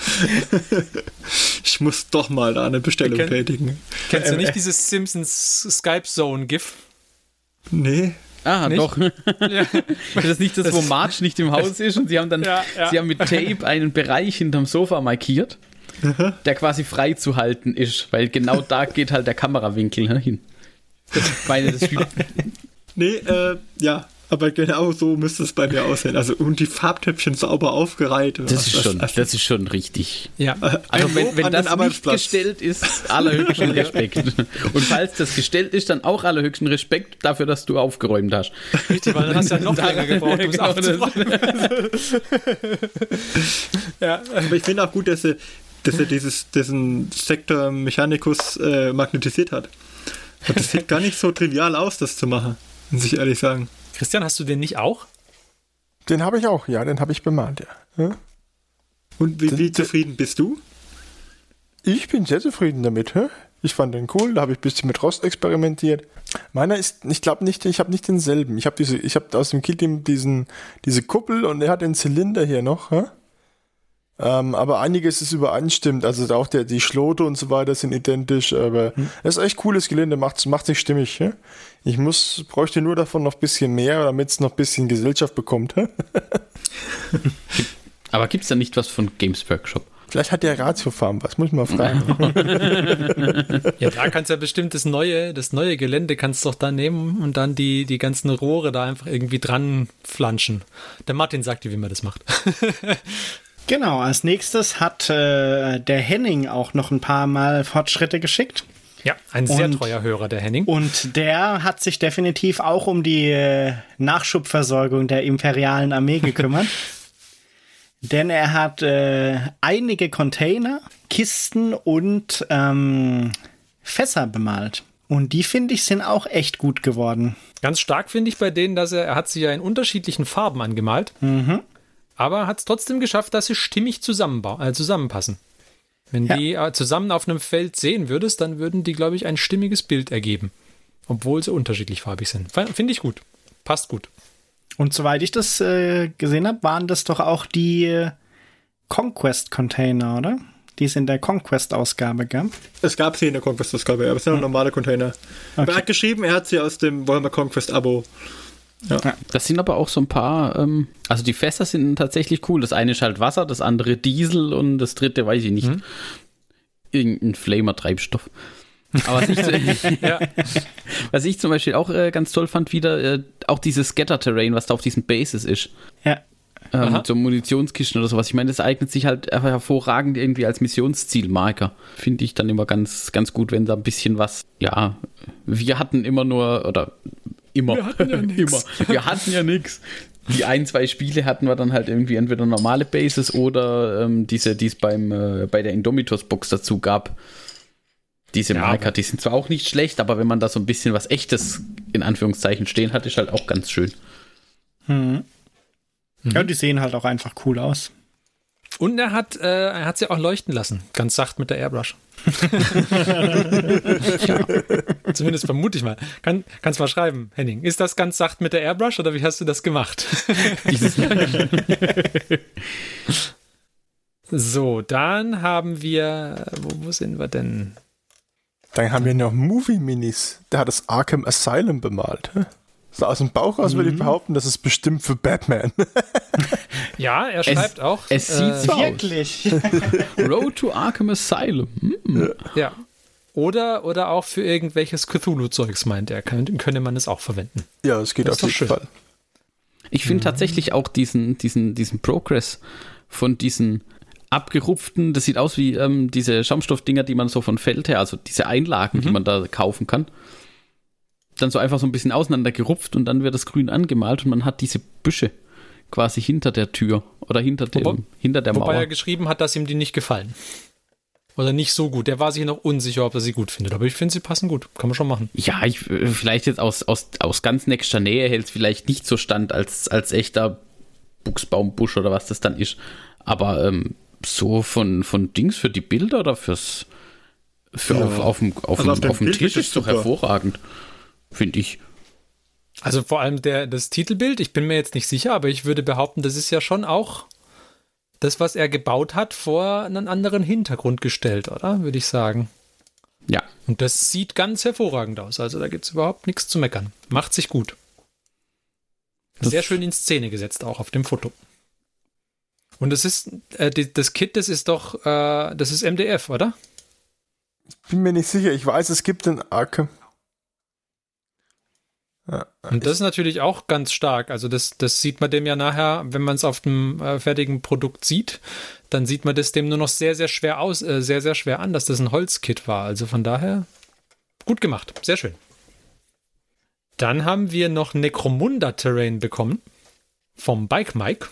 ich muss doch mal da eine Bestellung kennen- tätigen. Kennst du nicht dieses Simpsons Skype Zone GIF? Nee. Ah, Nicht? doch. das ist nicht das, wo Marge nicht im Haus ist und sie haben dann, Ja, ja. sie haben mit Tape einen Bereich hinterm Sofa markiert, der quasi frei zu halten ist, weil genau da geht halt der Kamerawinkel ne, hin. Das, ich meine, das Nee, äh, ja. Aber genau so müsste es bei mir aussehen. Also, und die Farbtöpfchen sauber aufgereiht. Das ist schon, das ist schon richtig. Ja. Also Ein wenn, wenn das nicht gestellt ist, allerhöchsten Respekt. Und falls das gestellt ist, dann auch allerhöchsten Respekt dafür, dass du aufgeräumt hast. Richtig, weil dann hast du ja noch länger gebraucht, um es Genau, das- aufzuräumen. ja. Aber ich finde auch gut, dass er, dass er dieses, diesen Sektor Mechanicus äh, magnetisiert hat. Und das sieht gar nicht so trivial aus, das zu machen, muss ich ehrlich sagen. Christian, hast du den nicht auch? Den habe ich auch, ja, den habe ich bemalt, ja. ja. Und wie, wie zufrieden bist du? Ich bin sehr zufrieden damit. Hä? Ich fand den cool, da habe ich ein bisschen mit Rost experimentiert. Meiner ist, ich glaube nicht, ich habe nicht denselben. Ich habe diese, ich habe aus dem Kit diesen, diese Kuppel und er hat den Zylinder hier noch. Hä? Ähm, aber einiges ist übereinstimmt. Also auch der, die Schlote und so weiter sind identisch. Aber hm. ist echt cooles Gelände, macht, macht sich stimmig. Hä? Ich muss, bräuchte nur davon noch ein bisschen mehr, damit es noch ein bisschen Gesellschaft bekommt. aber gibt es da nicht was von Games Workshop? Vielleicht hat der Ratiofarm was, muss ich mal fragen. ja, da kannst du ja bestimmt das neue, das neue Gelände kannst du doch da nehmen und dann die, die ganzen Rohre da einfach irgendwie dran flanschen. Der Martin sagt dir, wie man das macht. genau, als nächstes hat äh, der Henning auch noch ein paar Mal Fortschritte geschickt. Ja, ein sehr und, treuer Hörer, der Henning. Und der hat sich definitiv auch um die äh, Nachschubversorgung der imperialen Armee gekümmert. Denn er hat äh, einige Container, Kisten und ähm, Fässer bemalt. Und die, finde ich, sind auch echt gut geworden. Ganz stark finde ich bei denen, dass er, er hat sie ja in unterschiedlichen Farben angemalt. Mhm. Aber hat es trotzdem geschafft, dass sie stimmig äh, zusammenpassen. Wenn ja. die äh, zusammen auf einem Feld sehen würdest, dann würden die, glaube ich, ein stimmiges Bild ergeben. Obwohl sie unterschiedlich farbig sind. Finde ich gut. Passt gut. Und soweit ich das äh, gesehen habe, waren das doch auch die äh, Conquest-Container, oder? Die es in der Conquest-Ausgabe gab. Es gab sie in der Conquest-Ausgabe, aber es sind hm. normale Container. Okay. Er hat geschrieben, er hat sie aus dem Warhammer Conquest-Abo. Ja. Das sind aber auch so ein paar, ähm, also die Fässer sind tatsächlich cool. Das eine ist halt Wasser, das andere Diesel und das dritte weiß ich nicht. Hm. Irgendein Flamer-Treibstoff. Aber was ich, ja. was ich zum Beispiel auch äh, ganz toll fand, wieder äh, auch dieses Scatter-Terrain, was da auf diesen Bases ist. Ja. Ähm, so Munitionskisten oder sowas. Ich meine, das eignet sich halt hervorragend irgendwie als Missionszielmarker. Finde ich dann immer ganz, ganz gut, wenn da ein bisschen was, ja, wir hatten immer nur, oder immer, wir hatten ja immer, wir hatten ja nichts. Die ein, zwei Spiele hatten wir dann halt irgendwie entweder normale Bases oder ähm, diese, die es beim, äh, bei der Indomitus-Box dazu gab diese ja, Marker, die sind zwar auch nicht schlecht, aber wenn man da so ein bisschen was Echtes in Anführungszeichen stehen hat, ist halt auch ganz schön. Mhm. Mhm. Ja, die sehen halt auch einfach cool aus. Und er hat, äh, er hat sie auch leuchten lassen, ganz sacht mit der Airbrush. ja. Zumindest vermute ich mal. Kann, kannst mal schreiben, Henning. Ist das ganz sacht mit der Airbrush oder wie hast du das gemacht? so, dann haben wir, wo, wo sind wir denn? Dann haben wir noch Movie Minis. Der hat das Arkham Asylum bemalt. So aus dem Bauch raus mhm. würde ich mhm. behaupten, das ist bestimmt für Batman. ja, er schreibt es, auch. Es sieht äh, so wirklich. Road to Arkham Asylum. Mhm. Ja. Oder, oder auch für irgendwelches Cthulhu-Zeugs, meint er. Kann, könne man es auch verwenden. Ja, es geht das auf jeden schön. Fall. Ich finde mhm. tatsächlich auch diesen, diesen, diesen Progress von diesen abgerupften, das sieht aus wie ähm, diese Schaumstoffdinger, die man so von Feld her, also diese Einlagen, mhm. die man da kaufen kann. Dann so einfach so ein bisschen auseinander gerupft und dann wird das grün angemalt und man hat diese Büsche quasi hinter der Tür oder hinter, dem, wobei, hinter der Mauer. Wobei er geschrieben hat, dass ihm die nicht gefallen. Oder nicht so gut. Der war sich noch unsicher, ob er sie gut findet. Aber ich finde, sie passen gut. Kann man schon machen. Ja, ich, äh, vielleicht jetzt aus, aus, aus ganz nächster Nähe hält es vielleicht nicht so stand als, als echter Buchsbaumbusch oder was das dann ist. Aber ähm, so von, von Dings für die Bilder oder fürs für ja. auf, auf, dem, auf, also dem, auf dem Tisch ist doch hervorragend, finde ich. Also vor allem der, das Titelbild, ich bin mir jetzt nicht sicher, aber ich würde behaupten, das ist ja schon auch das, was er gebaut hat, vor einen anderen Hintergrund gestellt, oder? Würde ich sagen. Ja. Und das sieht ganz hervorragend aus. Also da gibt es überhaupt nichts zu meckern. Macht sich gut. Sehr schön in Szene gesetzt, auch auf dem Foto. Und das ist, äh, die, das Kit, das ist doch, äh, das ist MDF, oder? Ich bin mir nicht sicher. Ich weiß, es gibt ein Arkham. Und das ist natürlich auch ganz stark. Also das, das sieht man dem ja nachher, wenn man es auf dem äh, fertigen Produkt sieht, dann sieht man das dem nur noch sehr, sehr schwer aus, äh, sehr, sehr schwer an, dass das ein Holzkit war. Also von daher gut gemacht. Sehr schön. Dann haben wir noch Necromunda Terrain bekommen vom Bike Mike.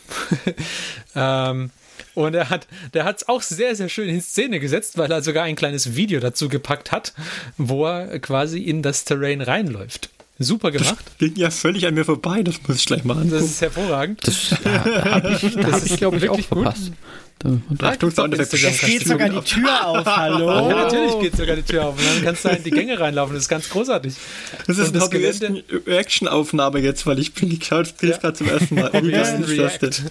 ähm, und er hat, der hat es auch sehr, sehr schön in Szene gesetzt, weil er sogar ein kleines Video dazu gepackt hat, wo er quasi in das Terrain reinläuft. Super gemacht. Das ging ja völlig an mir vorbei, das muss ich gleich machen. Das ist hervorragend. Das, da habe ich, da hab ich glaube ich, auch verpasst. Gut. Da, da, Achtung, Soundeffekte. Jetzt Es geht sogar die Tür auf, hallo. Ja, natürlich geht sogar die Tür auf und dann kannst du in die Gänge reinlaufen. Das ist ganz großartig. Das ist das eine Reaction-Aufnahme jetzt, weil ich bin geschaut, das Ja. gerade zum ersten Mal. Wie ist das denn?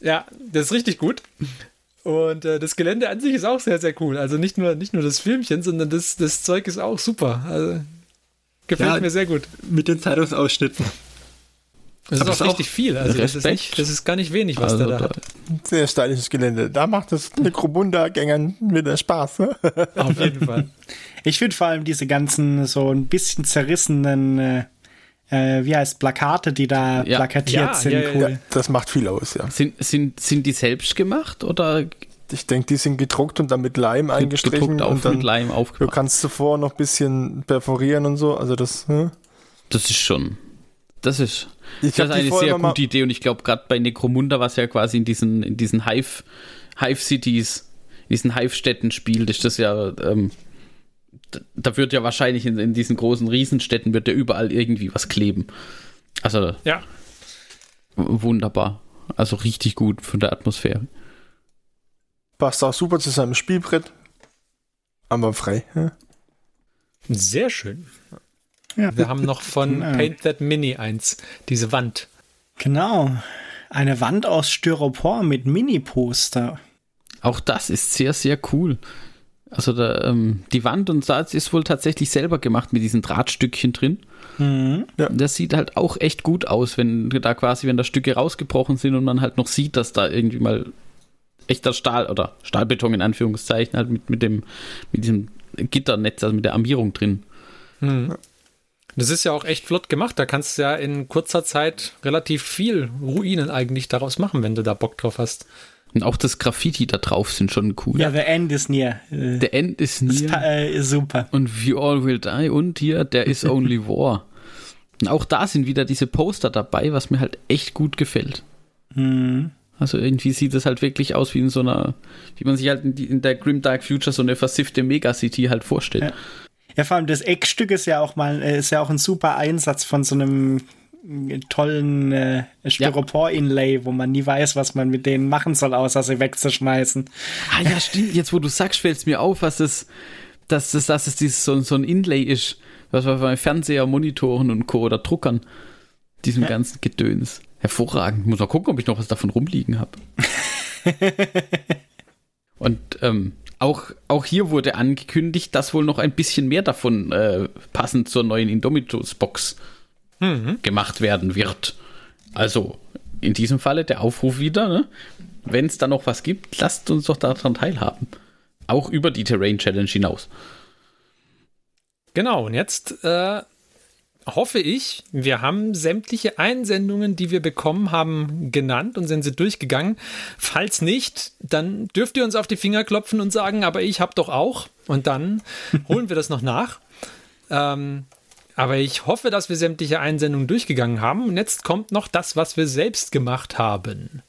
Ja, das ist richtig gut. Und äh, das Gelände an sich ist auch sehr, sehr cool. Also nicht nur, nicht nur das Filmchen, sondern das, das Zeug ist auch super. Also, gefällt Ja, mir sehr gut. Mit den Zeitungsausschnitten. Das ist aber ist auch richtig viel. Also das ist, nicht, das ist gar nicht wenig, was also der da da, hat. Sehr stylisches Gelände. Da macht es Necromunda-Gängern wieder Spaß. Ne? Auf jeden Fall. Ich finde vor allem diese ganzen so ein bisschen zerrissenen, äh, äh, wie heißt Plakate, die da Ja. plakatiert Ja, sind, ja, ja, cool. Ja, das macht viel aus, ja. sind, sind, sind die selbst gemacht oder Ich denke, die sind gedruckt und dann mit Leim eingestrichen gedruckt auf und dann mit Leim du aufgemacht? kannst zuvor noch ein bisschen perforieren und so. Also das. Hm? Das ist schon. Das ist, Ich das ist eine sehr gute Idee und ich glaube gerade bei Necromunda, was ja quasi in diesen, in diesen Hive, Hive Cities, in diesen Hive-Städten spielt, ist das ja, ähm, da- wird ja wahrscheinlich in, in diesen großen Riesenstädten wird ja überall irgendwie was kleben. Also Ja. wunderbar. Also richtig gut von der Atmosphäre. Passt auch super zu seinem Spielbrett. Aber frei. Ja? Sehr schön. Ja. Wir haben noch von Ja. Paint That Mini eins, diese Wand. Genau. Eine Wand aus Styropor mit Mini-Poster. Auch das ist sehr, sehr cool. Also da, ähm, die Wand und Salz ist wohl tatsächlich selber gemacht mit diesen Drahtstückchen drin. Mhm. Das sieht halt auch echt gut aus, wenn da quasi, wenn da Stücke rausgebrochen sind und man halt noch sieht, dass da irgendwie mal echter Stahl oder Stahlbeton in Anführungszeichen halt mit, mit dem, mit diesem Gitternetz, also mit der Armierung drin. Das ist ja auch echt flott gemacht. Da kannst du ja in kurzer Zeit relativ viel Ruinen eigentlich daraus machen, wenn du da Bock drauf hast. Und auch das Graffiti da drauf sind schon cool. Ja, The End is near. Äh, Der End nie. ta- äh, ist super. Und We All Will Die und hier, der is Only War. Und auch da sind wieder diese Poster dabei, was mir halt echt gut gefällt. Mhm. Also irgendwie sieht es halt wirklich aus wie in so einer, wie man sich halt in, die, in der Grimdark Future so eine versiffte Megacity halt vorstellt. Ja. Ja, vor allem das Eckstück ist ja auch mal, äh, ist ja auch ein super Einsatz von so einem äh, tollen äh, Styropor-Inlay, wo man nie weiß, was man mit denen machen soll, außer sie wegzuschmeißen. Ah ja, stimmt. Jetzt, wo du sagst, fällt es mir auf, was das, dass das, dass es dieses, so, so ein Inlay ist, was wir bei Fernseher, Monitoren und Co. oder Druckern, diesem Ja. ganzen Gedöns. Hervorragend. Muss mal gucken, ob ich noch was davon rumliegen habe. und ähm, auch, auch hier wurde angekündigt, dass wohl noch ein bisschen mehr davon äh, passend zur neuen Indomitus-Box gemacht werden wird. Also in diesem Falle der Aufruf wieder, ne? wenn es da noch was gibt, lasst uns doch daran teilhaben. Auch über die Terrain Challenge hinaus. Genau, und jetzt äh, hoffe ich, wir haben sämtliche Einsendungen, die wir bekommen haben, genannt und sind sie durchgegangen. Falls nicht, dann dürft ihr uns auf die Finger klopfen und sagen, aber ich habe doch auch. Und dann holen wir das noch nach. Ähm, aber ich hoffe, dass wir sämtliche Einsendungen durchgegangen haben. Und jetzt kommt noch das, was wir selbst gemacht haben.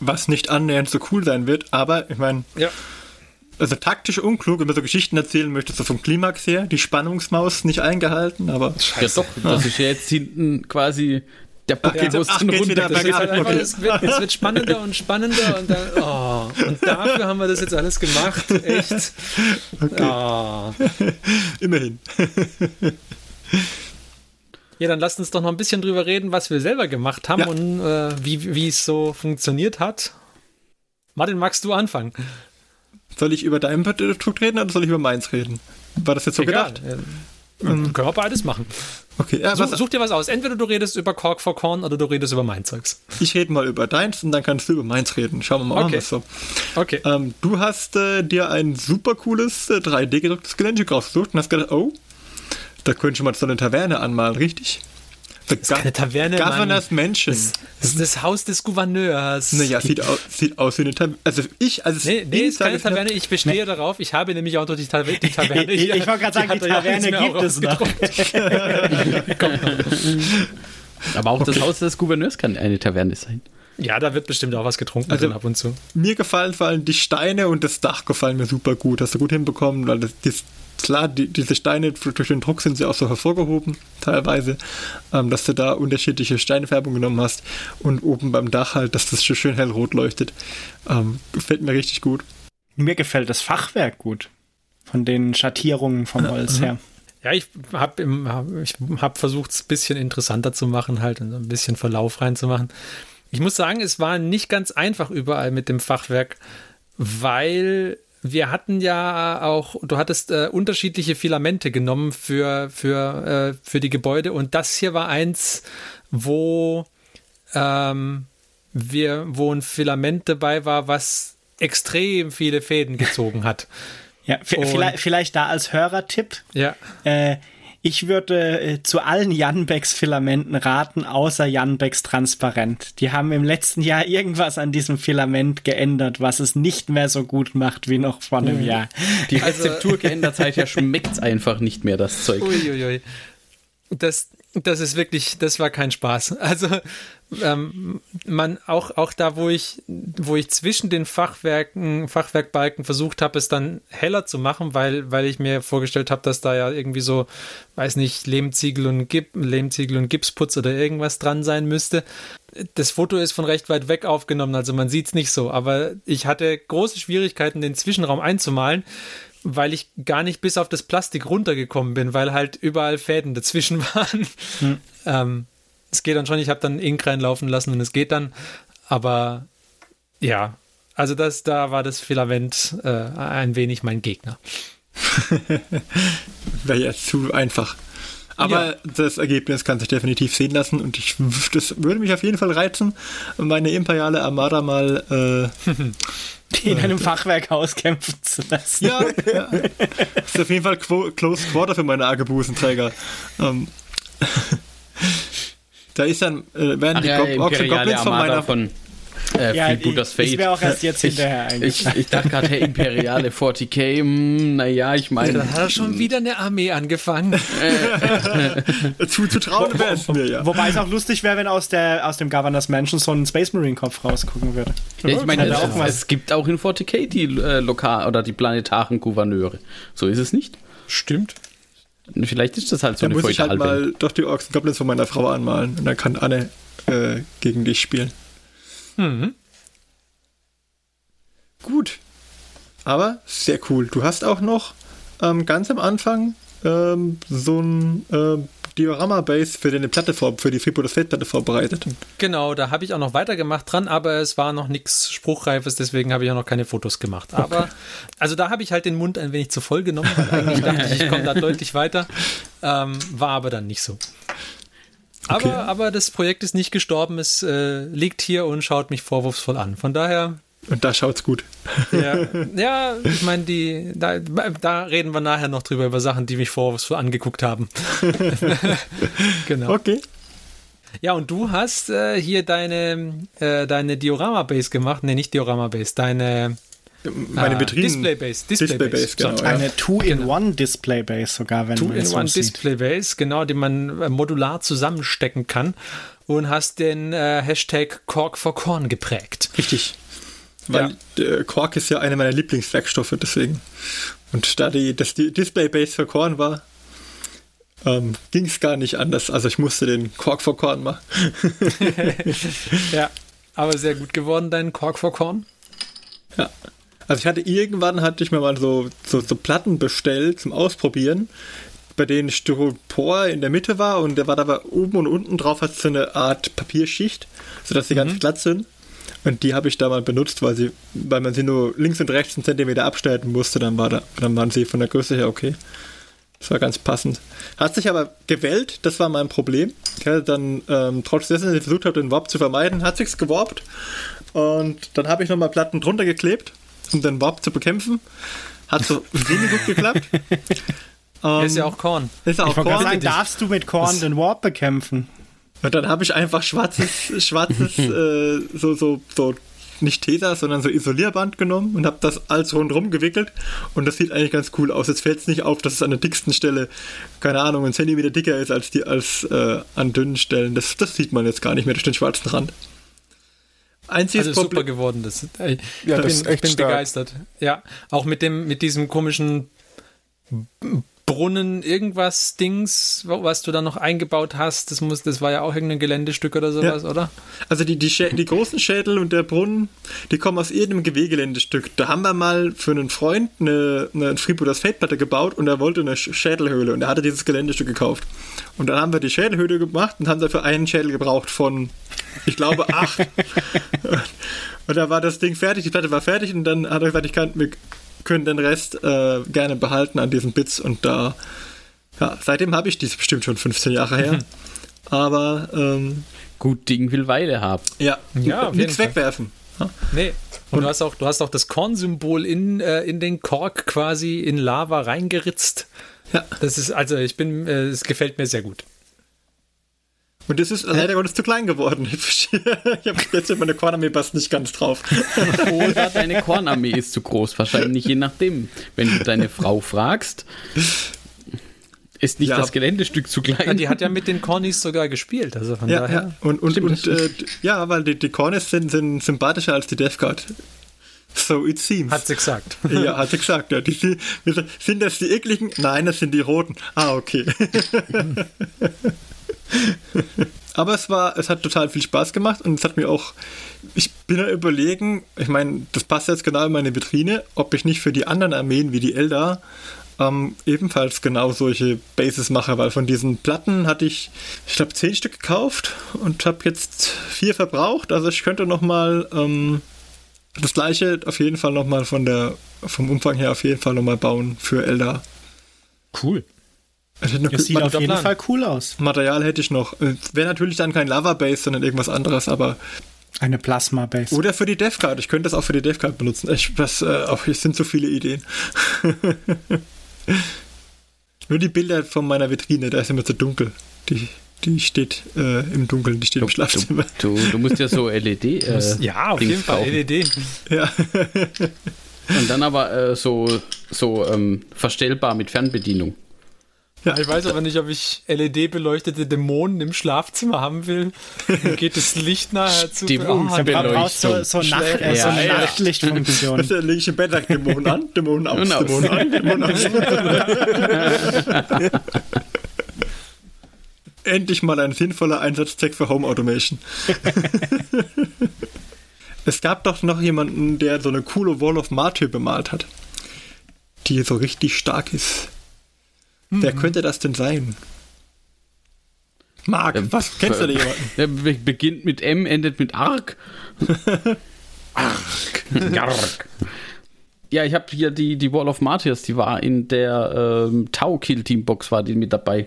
Was nicht annähernd so cool sein wird, aber ich meine, Ja. Also taktisch unklug, wenn man so Geschichten erzählen möchte, so vom Klimax her, die Spannungsmaus nicht eingehalten, aber Ja doch, das ist ja jetzt hinten quasi der Das ist halt einfach, Okay. es, wird, es wird spannender und spannender und dann, oh, und dafür haben wir das jetzt alles gemacht. Echt. Ah. immerhin. Ja, dann lasst uns doch noch ein bisschen drüber reden, was wir selber gemacht haben Ja. und äh, wie, wie es so funktioniert hat. Martin, magst du anfangen? Soll ich über dein Produkt reden oder soll ich über meins reden? War das jetzt so gedacht? Äh, Können wir beides machen. Okay, ja, Such, was, such dir was aus. Entweder du redest über Cork for Corn oder du redest über mein Zeugs. ich rede mal über deins und dann kannst du über meins reden. Schauen wir mal, Okay. wir's so. Okay. Ähm, du hast äh, dir ein super cooles äh, 3D-gedrucktes Gelände rausgesucht und hast gedacht, oh, da könnte ich mal so eine Taverne anmalen, richtig? The das keine Taverne, Governors Mansion. Das, das ist das Haus des Gouverneurs. naja, sieht, au sieht aus wie eine Taverne. Also ich, also Nee, nee, ist keine Taverne. Ich bestehe darauf. Ich habe nämlich auch noch die, Taver die Taverne. Ich, wollte gerade sagen, die ja Taverne alles gibt es noch. Aber auch das Haus des Gouverneurs kann eine Taverne sein. Ja, da wird bestimmt auch was getrunken Also- drin ab und zu. Mir gefallen vor allem die Steine und das Dach gefallen mir super gut. Hast du gut hinbekommen, weil das, das klar, die, diese Steine durch den Druck sind sie auch so hervorgehoben, teilweise, ähm, dass du da unterschiedliche Steinfärbung genommen hast und oben beim Dach halt, dass das so schön hellrot leuchtet. Ähm, gefällt mir richtig gut. Mir gefällt das Fachwerk gut. Von den Schattierungen vom Holz her. Ja, ich habe hab, versucht, es ein bisschen interessanter zu machen, halt und so ein bisschen Verlauf reinzumachen. Ich muss sagen, es war nicht ganz einfach überall mit dem Fachwerk, weil wir hatten ja auch, du hattest äh, unterschiedliche Filamente genommen für, für, äh, für die Gebäude und das hier war eins, wo ähm, wir, wo ein Filament dabei war, was extrem viele Fäden gezogen hat. Ja, vielleicht, vielleicht da als Hörertipp. Ja. Äh, ich würde äh, zu allen Janbecks Filamenten raten, außer Janbecks Transparent. Die haben im letzten Jahr irgendwas an diesem Filament geändert, was es nicht mehr so gut macht wie noch vor einem Jahr. Die Rezeptur geändert hat, ja schmeckt's einfach nicht mehr, das Zeug. Uiuiui. Das, das ist wirklich, das war kein Spaß. Also ähm, man auch auch da, wo ich wo ich zwischen den Fachwerken Fachwerkbalken versucht habe, es dann heller zu machen, weil weil ich mir vorgestellt habe, dass da ja irgendwie so, weiß nicht, Lehmziegel und Gip, Lehmziegel und Gipsputz oder irgendwas dran sein müsste. Das Foto ist von recht weit weg aufgenommen, also man sieht es nicht so. Aber ich hatte große Schwierigkeiten, den Zwischenraum einzumalen weil ich gar nicht bis auf das Plastik runtergekommen bin, weil halt überall Fäden dazwischen waren. Ähm, es geht dann schon, ich habe dann Ink reinlaufen lassen und es geht dann, aber ja, also das, da war das Filament äh, ein wenig mein Gegner. Wäre ja zu einfach. Aber Ja. das Ergebnis kann sich definitiv sehen lassen und ich, das würde mich auf jeden Fall reizen, meine imperiale Armada mal äh, in einem Fachwerk auskämpfen zu lassen. Ja, ja. Das ist auf jeden Fall Close Quarter für meine Argebusenträger. Ähm, da ist dann, äh, werden Ach die ja, Go Goblins von meiner. von äh, Ja, Freebooters ich- Fate. mir auch erst jetzt hinterher ich, eingefallen. ich dachte gerade, hey, imperiale 40k, hm, naja, ich meine, Da hat er schon wieder eine Armee angefangen. zu, zu trauen wäre es mir ja. Wobei es auch lustig wäre, wenn aus, der, aus dem Governor's Mansion so ein Space Marine Kopf rausgucken würde. ja, ich meine, es, es gibt auch in 40k die äh, lokal oder die planetaren Gouverneure. So ist es nicht. Stimmt. Vielleicht ist das halt so Da eine muss ich halt mal doch die Orks und Goblins von meiner Frau anmalen und dann kann Anne äh, gegen dich spielen. Mhm. Gut. Aber sehr cool. Du hast auch noch ähm, ganz am Anfang ähm, so ein ähm, Diorama-Base für deine Platte vor, für die Freebooters Fate-Platte vorbereitet. Genau, da habe ich auch noch weitergemacht dran, aber es war noch nichts Spruchreifes, deswegen habe ich auch noch keine Fotos gemacht. Aber, also da habe ich halt den Mund ein wenig zu voll genommen, weil eigentlich dachte ich, ich komme da deutlich weiter. Ähm, war aber dann nicht so. Aber, Okay. aber das Projekt ist nicht gestorben, es äh, liegt hier und schaut mich vorwurfsvoll an. Von daher, Und da schaut's gut. ja, ja ich meine, die, da, da reden wir nachher noch drüber, über Sachen, die mich vorwurfsvoll angeguckt haben. genau. Okay. Ja, und du hast äh, hier deine, äh, deine Diorama-Base gemacht. Nee, nicht Diorama-Base, deine Meine ah, Vitrinen. Display-Base. Display-Base, genau. So, ja. Eine Two-in-One-Display-Base sogar, wenn man es so sieht. Two-in-One-Display-Base, genau, die man äh, modular zusammenstecken kann. Und hast den äh, Hashtag Cork for Corn geprägt. Richtig. Weil äh, Quark ist ja einer meiner Lieblingswerkstoffe, deswegen. Und da die, das die Display-Base für Korn war, ähm, ging es gar nicht anders. Also ich musste den Quark for Korn machen. Ja, aber sehr gut geworden, dein Cork for Corn. Ja. Also ich hatte irgendwann hatte ich mir mal so, so, so Platten bestellt zum Ausprobieren, bei denen Styropor in der Mitte war und der war dabei oben und unten drauf hat so eine Art Papierschicht, sodass sie ganz glatt sind. Und die habe ich da mal benutzt, weil sie, weil man sie nur links und rechts einen Zentimeter abschneiden musste, dann war da, dann waren sie von der Größe her okay. Das war ganz passend. Hat sich aber gewellt, das war mein Problem. Ich hatte dann, ähm, trotz dessen, dass ich versucht habe, den Warp zu vermeiden, hat sich's geworbt. Und dann habe ich nochmal Platten drunter geklebt, um den Warp zu bekämpfen. Hat so wenig gut geklappt. Ähm, ist ja auch Korn. ist auch Ich Korn. sagen, darfst du mit Korn den Warp bekämpfen? Und dann habe ich einfach schwarzes, schwarzes, äh, so, so, so, nicht Tesa, sondern so Isolierband genommen und habe das alles rundherum gewickelt. Und das sieht eigentlich ganz cool aus. Jetzt fällt es nicht auf, dass es an der dicksten Stelle, keine Ahnung, ein Zentimeter dicker ist als, die, als äh, an dünnen Stellen. Das, das sieht man jetzt gar nicht mehr durch den schwarzen Rand. Einziges Also super Problem. geworden. Das, ich Ja, das bin, ist echt ich bin stark. begeistert. Ja, auch mit dem, mit diesem komischen Brunnen, irgendwas Dings, was du da noch eingebaut hast. Das muss, das war ja auch irgendein Geländestück oder sowas, oder? Also die, die, die großen Schädel und der Brunnen, die kommen aus irgendeinem Gewegeländestück. Da haben wir mal für einen Freund eine, eine Freebooters Feldplatte gebaut und er wollte eine Sch- Schädelhöhle und er hatte dieses Geländestück gekauft. Und dann haben wir die Schädelhöhle gemacht und haben dafür einen Schädel gebraucht von, ich glaube, acht. und da war das Ding fertig, die Platte war fertig und dann hat er gesagt, ich kann, können den Rest äh, gerne behalten an diesen Bits und da, ja, seitdem habe ich dies bestimmt schon 15 Jahre her. Aber ähm, Gut Ding will Weile haben. ja, Ja, nichts wegwerfen. Ja. Nee. Und du hast auch, du hast auch das Kornsymbol in, äh, in den Kork quasi in Lava reingeritzt. Ja. Das ist, also ich bin, äh, es gefällt mir sehr gut. Und das ist leider Gottes zu klein geworden. Ich habe jetzt meine Kornarmee passt nicht ganz drauf. Oder deine Kornarmee ist zu groß, wahrscheinlich je nachdem. Wenn du deine Frau fragst, ist nicht Ja. das Geländestück zu klein. Ja, die hat ja mit den Cornys sogar gespielt, also von Ja, daher. ja. Und, und, Stimmt, und das äh, ja, weil die, die Corners sind, sind sympathischer als die Death Guard. So it seems. Hat sie gesagt. ja, hat sie gesagt. Ja. Die, sind- sind das die ekligen? Nein, das sind die roten. Ah, okay. Aber es war, es hat total viel Spaß gemacht und es hat mir auch, ich bin ja überlegen, ich meine, das passt jetzt genau in meine Vitrine, ob ich nicht für die anderen Armeen wie die Eldar ähm, ebenfalls genau solche Bases mache, weil von diesen Platten hatte ich, ich glaube, zehn Stück gekauft und habe jetzt vier verbraucht. Also ich könnte noch mal ähm, das gleiche auf jeden Fall noch mal von der vom Umfang her auf jeden Fall noch mal bauen für Eldar. Cool. Noch Das sieht auf jeden Plan. Fall cool aus. Material hätte ich noch. Äh, Wäre natürlich dann kein Lava Base, sondern irgendwas anderes, aber Eine Plasma-Base. oder für die Death Card. Ich könnte das auch für die Death Card benutzen. Ich, das, äh, auch, es sind so viele Ideen. Nur die Bilder von meiner Vitrine, da ist immer zu dunkel. Die, die steht äh, im Dunkeln, die steht im Schlafzimmer. Du, du musst ja so LED. Äh, Ja, auf Dings jeden Fall. Kaufen. LED. Ja. Und dann aber äh, so, so ähm, verstellbar mit Fernbedienung. Ja, ich weiß aber nicht, ob ich LED-beleuchtete Dämonen im Schlafzimmer haben will. Dann geht das Licht nachher zu. Da brauchst du so, Nacht, äh, so Ja, eine ja. Nachtlichtfunktion. Da lege ich im Bett, sag Dämonen an, Dämonen aus, aus. Dämonen an, Dämonen aus. Endlich mal ein sinnvoller Einsatzzweck für Home Automation. es gab doch noch jemanden, der so eine coole Wall of Martyr bemalt hat. Die so richtig stark ist. Wer könnte das denn sein? Marc, Ähm, was? Kennst du da jemanden? Der be beginnt mit M, endet mit Ark. Ark. Ark. Ja, ich habe hier die, die Wall of Martyrs, die war in der ähm, Tau Kill Team Box war die mit dabei.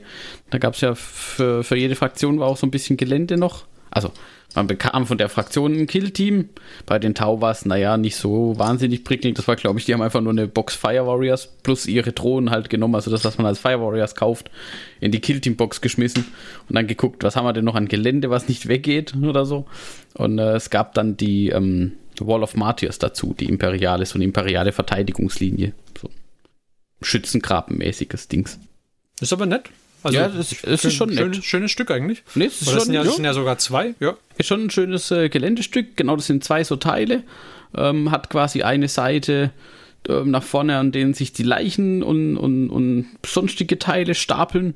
Da gab es ja für, für jede Fraktion war auch so ein bisschen Gelände noch. Also man bekam von der Fraktion ein Kill Team. Bei den Tau war es, naja, nicht so wahnsinnig prickelnd. Das war, glaube ich, die haben einfach nur eine Box Fire Warriors plus ihre Drohnen halt genommen, also das, was man als Fire Warriors kauft, in die Kill Team Box geschmissen und dann geguckt, was haben wir denn noch an Gelände, was nicht weggeht oder so. Und äh, es gab dann die ähm, Wall of Martyrs dazu, die imperiale, so eine imperiale Verteidigungslinie. So Schützengrabenmäßiges Dings. Ist aber nett. Also, Ja, das- das ist schon nett. Schönes, Stück eigentlich. Nee, das ist Oder das schon, sind ja, das sind ja sogar zwei. Ja. Ist schon ein schönes äh, Geländestück. Genau, das sind zwei so Teile. Ähm, hat quasi eine Seite ähm, nach vorne, an denen sich die Leichen und, und, und sonstige Teile stapeln.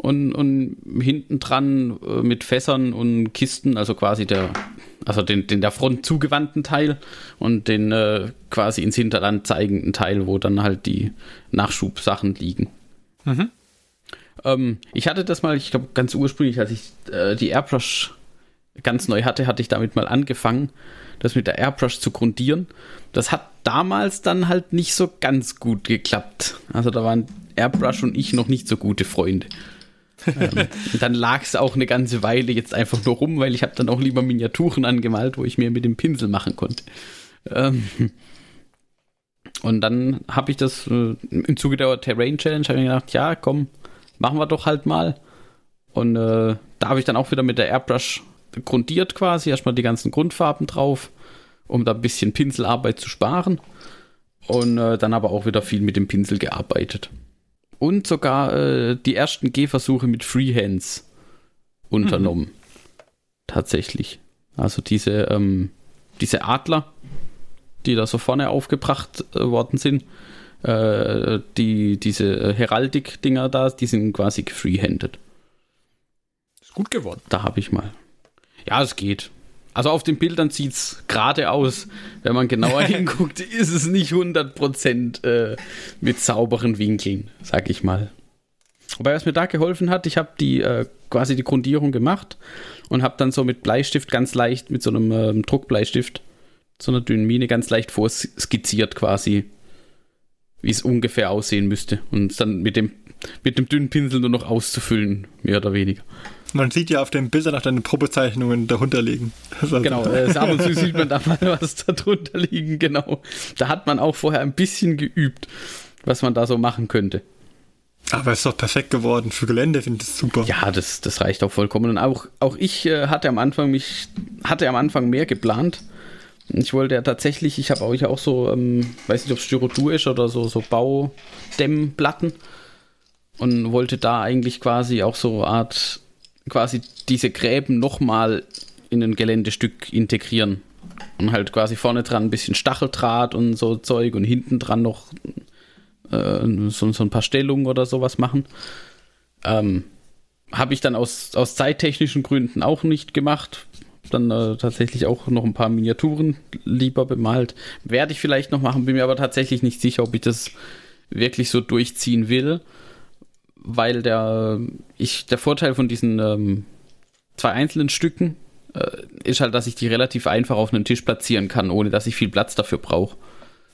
Und, und hinten dran äh, mit Fässern und Kisten, also quasi der, also den, den der Front zugewandten Teil und den äh, quasi ins Hinterland zeigenden Teil, wo dann halt die Nachschubsachen liegen. Ähm, ich hatte das mal, ich glaube, ganz ursprünglich, als ich äh, die Airbrush ganz neu hatte, hatte ich damit mal angefangen, das mit der Airbrush zu grundieren. Das hat damals dann halt nicht so ganz gut geklappt. Also da waren Airbrush und ich noch nicht so gute Freunde. ähm, dann lag es auch eine ganze Weile jetzt einfach nur rum, weil ich habe dann auch lieber Miniaturen angemalt, wo ich mir mit dem Pinsel machen konnte. Ähm, und dann habe ich das äh, im Zuge der Terrain Challenge habe ich gedacht, ja, komm, machen wir doch halt mal. Und äh, da habe ich dann auch wieder mit der Airbrush grundiert quasi, erstmal die ganzen Grundfarben drauf, um da ein bisschen Pinselarbeit zu sparen. Und äh, dann aber auch wieder viel mit dem Pinsel gearbeitet. Und sogar äh, die ersten Gehversuche mit Freehands unternommen. Tatsächlich. Also diese, ähm, diese Adler, die da so vorne aufgebracht äh, worden sind, äh, die, diese Heraldik-Dinger da, die sind quasi gefreehanded. Ist gut geworden. Da habe ich mal. Ja, es geht. Also auf den Bildern sieht es gerade aus. Wenn man genauer hinguckt, ist es nicht 100% äh, mit sauberen Winkeln, sag ich mal. Wobei, was mir da geholfen hat, ich habe die äh, quasi die Grundierung gemacht und habe dann so mit Bleistift ganz leicht, mit so einem ähm, Druckbleistift, so einer dünnen Mine ganz leicht vorskizziert quasi, wie es ungefähr aussehen müsste. Und dann mit dem, mit dem dünnen Pinsel nur noch auszufüllen, mehr oder weniger. Man sieht ja auf den Bildern auch deine Probezeichnungen darunter liegen. Also genau, äh, ab und zu sieht man da mal was darunter liegen, genau. Da hat man auch vorher ein bisschen geübt, was man da so machen könnte. Aber es ist doch perfekt geworden. Für Gelände finde ich das super. Ja, das, das reicht auch vollkommen. Und auch, auch ich äh, hatte am Anfang mich, hatte am Anfang mehr geplant. Ich wollte ja tatsächlich, ich habe euch auch so, ähm, weiß nicht, ob es Styrodur ist oder so, so Baudämmplatten. Und wollte da eigentlich quasi auch so eine Art quasi diese Gräben nochmal in ein Geländestück integrieren. Und halt quasi vorne dran ein bisschen Stacheldraht und so Zeug und hinten dran noch äh, so, so, ein paar Stellungen oder sowas machen. Ähm, Habe ich dann aus, aus zeittechnischen Gründen auch nicht gemacht. Dann äh, tatsächlich auch noch ein paar Miniaturen lieber bemalt. Werde ich vielleicht noch machen, bin mir aber tatsächlich nicht sicher, ob ich das wirklich so durchziehen will weil der, ich, der Vorteil von diesen ähm, zwei einzelnen Stücken äh, ist halt, dass ich die relativ einfach auf einen Tisch platzieren kann, ohne dass ich viel Platz dafür brauche.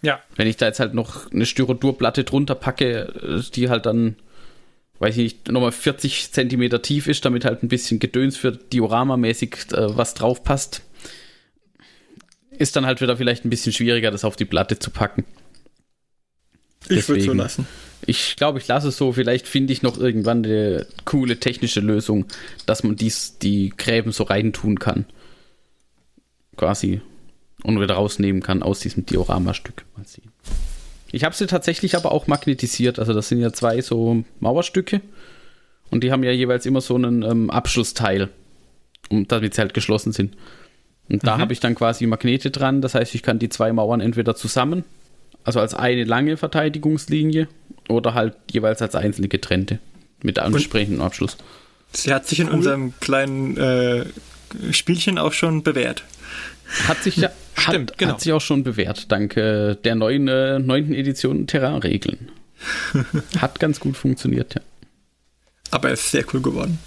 Ja. Wenn ich da jetzt halt noch eine Styrodurplatte drunter packe, äh, die halt dann, weiß ich nicht, nochmal 40 Zentimeter tief ist, damit halt ein bisschen Gedöns für Diorama-mäßig äh, was drauf passt, ist dann halt wieder vielleicht ein bisschen schwieriger, das auf die Platte zu packen. Ich würde so lassen. Ich glaube, ich lasse es so. Vielleicht finde ich noch irgendwann eine coole technische Lösung, dass man dies, die Gräben so reintun kann. Quasi. Und wieder rausnehmen kann aus diesem Diorama-Stück. Mal sehen. Ich habe sie tatsächlich aber auch magnetisiert. Also, das sind ja zwei so Mauerstücke. Und die haben ja jeweils immer so einen ähm, Abschlussteil, um, damit sie halt geschlossen sind. Und da mhm. habe ich dann quasi Magnete dran. Das heißt, ich kann die zwei Mauern entweder zusammen also als eine lange Verteidigungslinie oder halt jeweils als einzelne getrennte mit ansprechendem Abschluss. Sie hat sich in cool. unserem kleinen äh, Spielchen auch schon bewährt. Hat sich ja Stimmt, hat, genau. hat sich auch schon bewährt, dank äh, der neuen äh, neunten Edition Terrain-Regeln. hat ganz gut funktioniert, ja. Aber er ist sehr cool geworden.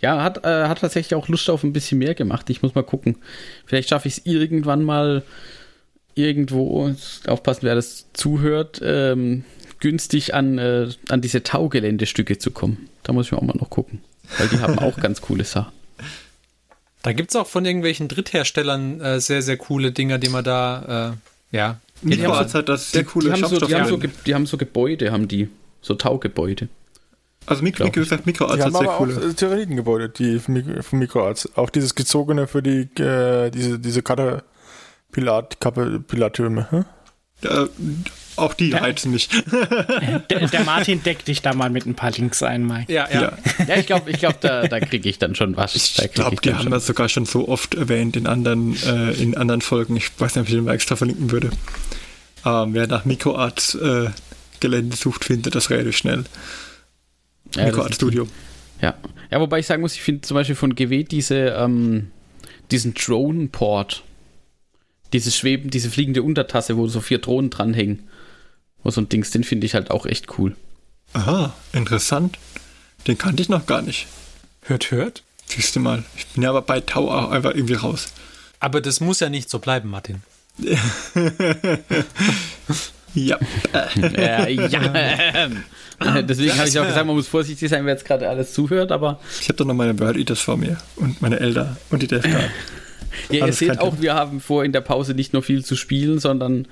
Ja, hat, äh, hat tatsächlich auch Lust auf ein bisschen mehr gemacht. Ich muss mal gucken. Vielleicht schaffe ich es irgendwann mal irgendwo, aufpassen, wer das zuhört, ähm, günstig an, äh, an diese Taugeländestücke zu kommen. Da muss ich mir auch mal noch gucken. Weil die haben auch ganz coole Sachen. Da gibt es auch von irgendwelchen Drittherstellern äh, sehr, sehr coole Dinger, die man da, äh, ja. ja die, haben so, halt das sehr coole die haben, so, die, haben so, die haben so Gebäude, haben die. So Taugebäude. Also Mikro, wie gesagt, Mikroarts die haben sehr aber coole. auch Tyrannitengebäude, die von Mikroarts. Auch dieses gezogene für die, äh, diese, diese Karte Pilat, Pilattürme. Hm? Ja, auch die der, reizen mich. Der, der, Martin deckt dich da mal mit ein paar Links ein, Mike. Ja, ja. ja ich glaube, ich glaub, da, da kriege ich dann schon was. Ich glaube, die haben das sogar schon so oft erwähnt in anderen, äh, in anderen Folgen. Ich weiß nicht, ob ich den mal extra verlinken würde. Ähm, wer nach Mikroart äh, Gelände sucht, findet das relativ schnell. Ja, Mikroart Studio. Ja. ja, wobei ich sagen muss, ich finde zum Beispiel von GW diese, ähm, diesen Drone-Port dieses Schweben, diese fliegende Untertasse, wo so vier Drohnen dranhängen. Wo so ein Dings, den finde ich halt auch echt cool. Aha, interessant. Den kannte ich noch gar nicht. Hört, hört. Siehst du mal. Ich bin ja aber bei Tau auch einfach irgendwie raus. Aber das muss ja nicht so bleiben, Martin. ja. äh, ja. Deswegen habe ich auch gesagt, man muss vorsichtig sein, wer jetzt gerade alles zuhört, aber. Ich habe doch noch meine World Eaters vor mir und meine Elder und die Defcard. Ja, ihr seht auch, wir haben vor, in der Pause nicht nur viel zu spielen, sondern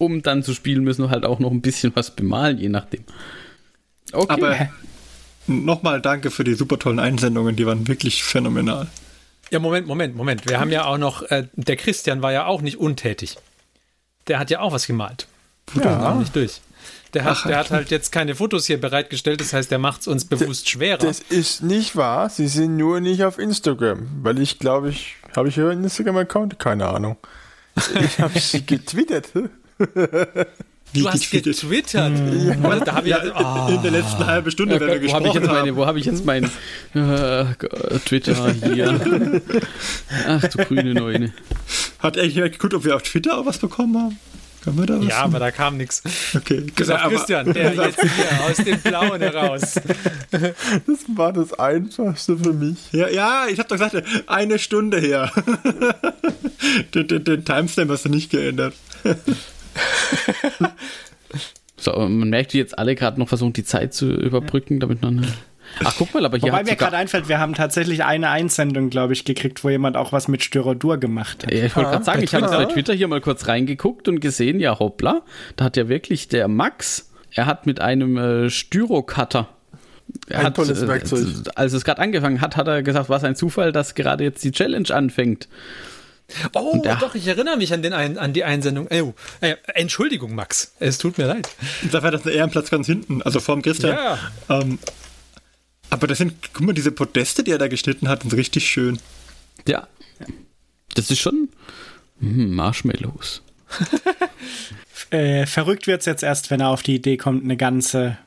um dann zu spielen, müssen wir halt auch noch ein bisschen was bemalen, je nachdem. Okay. Aber nochmal danke für die super tollen Einsendungen, die waren wirklich phänomenal. Ja, Moment, Moment, Moment. Wir haben ja auch noch, äh, der Christian war ja auch nicht untätig. Der hat ja auch was gemalt. Fotos ja. waren nicht durch. Der hat, Ach, der hat halt jetzt keine Fotos hier bereitgestellt, das heißt, der macht es uns bewusst schwerer. Das ist nicht wahr, sie sind nur nicht auf Instagram, weil ich glaube, ich habe ich hier einen Instagram-Account? Keine Ahnung. Ich habe sie getwittert. Du hast getwittert. Ja. Also, da ich ja, oh. in der letzten halben Stunde, ja, wenn wir gesprochen wo hab ich jetzt meine, Wo habe ich jetzt mein äh, Twitter hier? Ach du grüne Neune. Hat eigentlich geguckt, ob wir auf Twitter auch was bekommen haben? Kann man da was Ja, aber da kam nichts. Okay. Gesagt, Christian, der jetzt hier aus dem Blauen heraus. Das war das Einfachste für mich. Ja, ja ich habe doch gesagt, eine Stunde her. den, den, den Timestamp hast du nicht geändert. so, man merkt, wie jetzt alle gerade noch versuchen, die Zeit zu überbrücken, damit man. Ach, guck mal, aber hier Wobei mir gerade einfällt, wir haben tatsächlich eine Einsendung, glaube ich, gekriegt, wo jemand auch was mit Styrodur gemacht hat. Ja, ich wollte gerade sagen, ich habe jetzt bei Twitter hier mal kurz reingeguckt und gesehen, ja, hoppla, da hat ja wirklich der Max, er hat mit einem äh, Styrocutter ein hat, tolles äh, Werkzeug. als es gerade angefangen hat, hat er gesagt, was ein Zufall, dass gerade jetzt die Challenge anfängt. Oh, doch, ich erinnere mich an, den ein, an die Einsendung. Oh, äh, Entschuldigung, Max. Es tut mir leid. Da war das ein Ehrenplatz ganz hinten, also vorm Christian. Ja. Ähm, aber das sind, guck mal, diese Podeste, die er da geschnitten hat, sind richtig schön. Ja. Das ist schon hm, Marshmallows. äh, verrückt wird es jetzt erst, wenn er auf die Idee kommt, eine ganze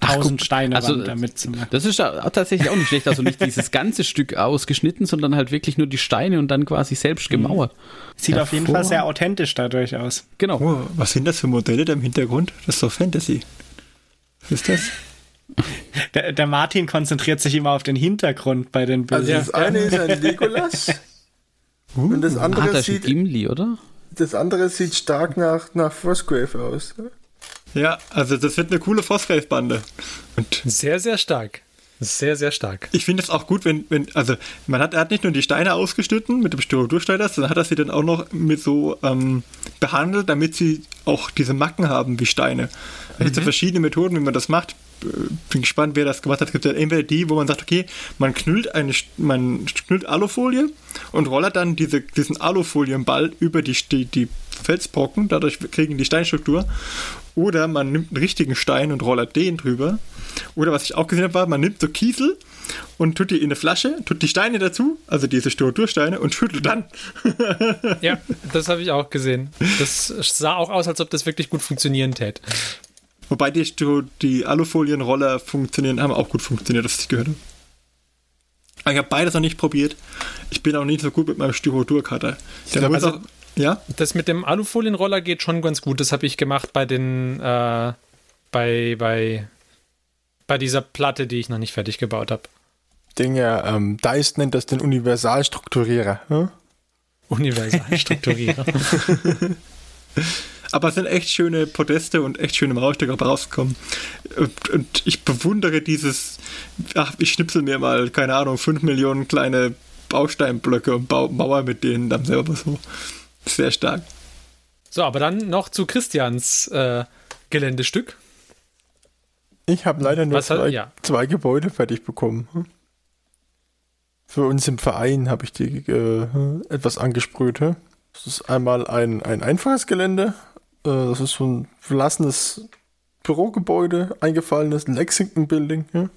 tausend Steine also, damit zu machen. Das ist auch tatsächlich auch nicht schlecht. Also nicht dieses ganze Stück ausgeschnitten, sondern halt wirklich nur die Steine und dann quasi selbst gemauert. Sieht auf jeden Fall sehr authentisch dadurch aus. Genau. Oh, was sind das für Modelle da im Hintergrund? Das ist doch Fantasy. Was ist das? Der, der, Martin konzentriert sich immer auf den Hintergrund bei den Bildern. Also das eine ist ein Legolas uh, und das andere ah, sieht Gimli, oder? Das andere sieht stark nach, nach Frostgrave aus. Ja, also das wird eine coole Frostgrave-Bande. Sehr, sehr stark. Sehr, sehr stark. Ich finde es auch gut, wenn, wenn, also man hat, er hat nicht nur die Steine ausgeschnitten mit dem Styrodursteiner, sondern hat er sie dann auch noch mit so ähm, behandelt, damit sie auch diese Macken haben wie Steine. Es gibt mhm. verschiedene Methoden, wie man das macht. Bin gespannt, wer das gemacht hat. Es gibt ja entweder die, wo man sagt, okay, man knüllt eine, man knüllt Alufolie und rollert dann diese, diesen Alufolienball über die, die, die Felsbrocken, dadurch kriegen die Steinstruktur. Oder man nimmt einen richtigen Stein und rollert den drüber. Oder was ich auch gesehen habe, war, man nimmt so Kiesel und tut die in eine Flasche, tut die Steine dazu, also diese Styrodursteine, und schüttelt dann. ja, das habe ich auch gesehen. Das sah auch aus, als ob das wirklich gut funktionieren täte. Wobei die, die Alufolienroller funktionieren, haben auch gut funktioniert, das ich gehört habe. Aber ich habe beides noch nicht probiert. Ich bin auch nicht so gut mit meinem Styrodurcutter. Also, ja? Das mit dem Alufolienroller geht schon ganz gut. Das habe ich gemacht bei den, äh, bei, bei, bei dieser Platte, die ich noch nicht fertig gebaut habe. Dinge, ähm, Dice nennt das den Universalstrukturierer. Hm? Universalstrukturierer. Aber es sind echt schöne Podeste und echt schöne Mauerstücke rausgekommen. Und, und, ich bewundere dieses, ach, ich schnipsel mir mal, keine Ahnung, 5 Millionen kleine Bausteinblöcke und Bau, Mauer mit denen dann selber so. Sehr stark. So, aber dann noch zu Christians äh, Geländestück. Ich habe leider nur zwei, ja. zwei, Gebäude fertig bekommen. Für uns im Verein habe ich die äh, etwas angesprüht. Das ist einmal ein, ein einfaches Gelände. Äh, das ist so ein verlassenes Bürogebäude, eingefallenes Lexington Building.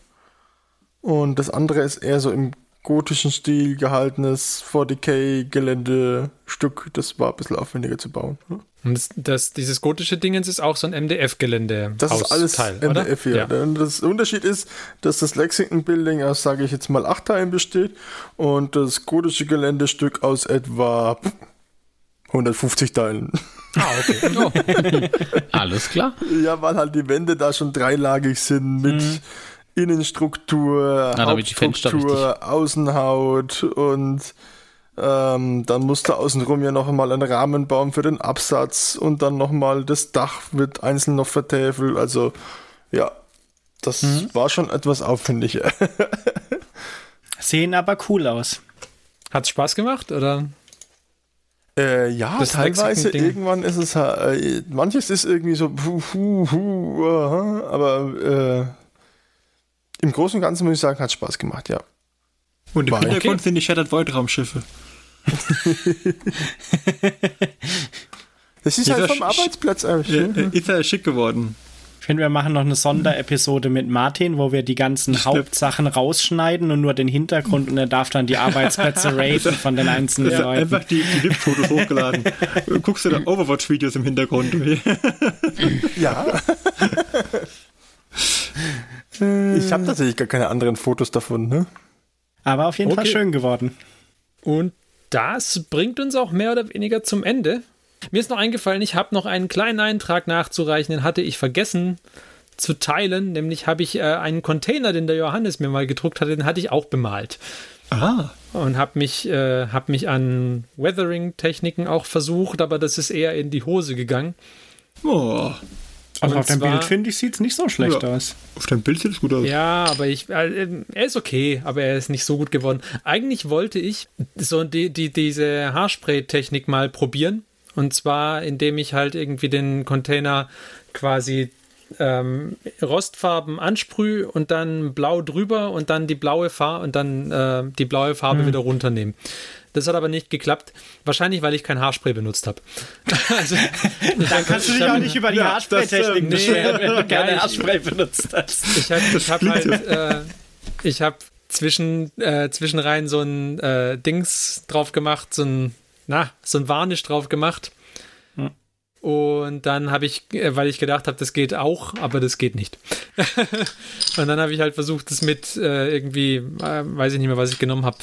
Und das andere ist eher so im gotischen Stil gehaltenes 4DK-Geländestück. Das war ein bisschen aufwendiger zu bauen. Ne? Und das, das, dieses gotische Dingens ist auch so ein MDF-Gelände. Das ist alles Teil, MDF hier. Ja. Das Unterschied ist, dass das Lexington Building aus, sage ich jetzt mal, acht Teilen besteht und das gotische Geländestück aus etwa 150 Teilen. Ah, okay. Oh. Alles klar. Ja, weil halt die Wände da schon dreilagig sind mit. Mhm Innenstruktur, Na, Hauptstruktur, Außenhaut und ähm, dann musste außenrum ja noch einmal ein Rahmen bauen für den Absatz und dann nochmal das Dach wird einzeln noch vertäfelt. Also ja, das mhm. war schon etwas aufwendiger. Sehen aber cool aus. Hat es Spaß gemacht oder? Äh, ja, das teilweise. Irgendwann ist es, äh, manches ist irgendwie so, hu, hu, hu, uh, aber äh, im Großen und Ganzen muss ich sagen, hat Spaß gemacht, ja. Und im War Hintergrund okay. sind die Shattered Void Raumschiffe. das ist, ist halt vom Arbeitsplatz eigentlich. Ja, ne? Ist ja schick geworden. Ich finde, wir machen noch eine Sonderepisode mit Martin, wo wir die ganzen Hauptsachen rausschneiden und nur den Hintergrund und er darf dann die Arbeitsplätze raten von den einzelnen Ja, Leuten. einfach die, die VIP-Fotos hochgeladen. Guckst du da Overwatch-Videos im Hintergrund? Ja. ich habe tatsächlich gar keine anderen Fotos davon, ne? Aber auf jeden Fall Okay. schön geworden. Und das bringt uns auch mehr oder weniger zum Ende. Mir ist noch eingefallen, ich habe noch einen kleinen Eintrag nachzureichen, den hatte ich vergessen zu teilen. Nämlich habe ich äh, einen Container, den der Johannes mir mal gedruckt hatte, den hatte ich auch bemalt. Ah, Und habe mich, äh, hab mich an Weathering-Techniken auch versucht, aber das ist eher in die Hose gegangen. oh, Also Und auf dem Bild, finde ich, sieht es nicht so schlecht Ja. aus. auf deinem Bild sieht es gut aus. Ja, aber ich, äh, er ist okay, aber er ist nicht so gut geworden. Eigentlich wollte ich so die, die, diese Haarspray-Technik mal probieren. Und zwar, indem ich halt irgendwie den Container quasi ähm, Rostfarben ansprühe und dann blau drüber und dann die blaue Farbe und dann äh, die blaue Farbe wieder runternehmen. Das hat aber nicht geklappt. Wahrscheinlich, weil ich kein Haarspray benutzt habe. also, Dann kannst du dich auch nicht über die Ja, Haarspray-Technik ähm, beschweren, wenn du keine ich- Haarspray benutzt hast. Ich habe hab halt, äh, ich habe zwischen, äh, zwischenrein so ein äh, Dings drauf gemacht, so ein, na, so ein Varnish drauf gemacht. Und dann habe ich, äh, weil ich gedacht habe, das geht auch, aber das geht nicht. und dann habe ich halt versucht, das mit äh, irgendwie, äh, weiß ich nicht mehr, was ich genommen habe.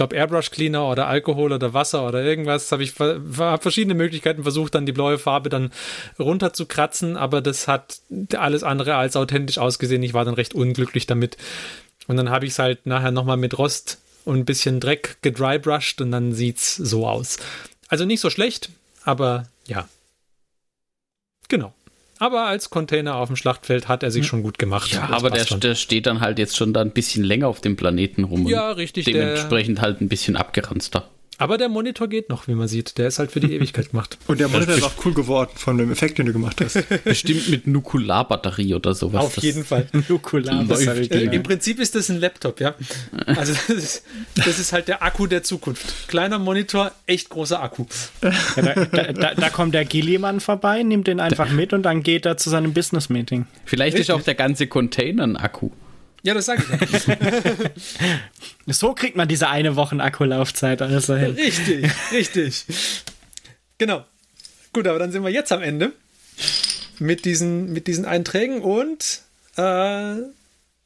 Ich glaube Airbrush Cleaner oder Alkohol oder Wasser oder irgendwas. Habe ich hab verschiedene Möglichkeiten versucht, dann die blaue Farbe dann runter zu kratzen, aber das hat alles andere als authentisch ausgesehen. Ich war dann recht unglücklich damit. Und dann habe ich es halt nachher nochmal mit Rost und ein bisschen Dreck gedrybrushed und dann sieht's so aus. Also nicht so schlecht, aber ja. Genau. Aber als Container auf dem Schlachtfeld hat er sich schon gut gemacht. Ja, aber der, der steht dann halt jetzt schon da ein bisschen länger auf dem Planeten rum. Ja, richtig. Dementsprechend halt ein bisschen abgeranzter. Aber der Monitor geht noch, wie man sieht. Der ist halt für die Ewigkeit gemacht. Und der Monitor ist auch cool geworden von dem Effekt, den du gemacht hast. Bestimmt mit Nukularbatterie oder sowas. Auf Das- jeden Fall. Nukular, das Läuft habe ich Äh, gehört. Im Prinzip ist das ein Laptop, ja. Also das ist, das ist halt der Akku der Zukunft. Kleiner Monitor, echt großer Akku. Ja, da, da, da, da kommt der Gillimann vorbei, nimmt den einfach mit und dann geht er zu seinem Business-Meeting. Vielleicht ist auch der ganze Container ein Akku. Ja, das sage ich ja. So kriegt man diese eine Woche Akkulaufzeit also hin. Richtig, richtig. Genau. Gut, aber dann sind wir jetzt am Ende mit diesen, mit diesen Einträgen und äh,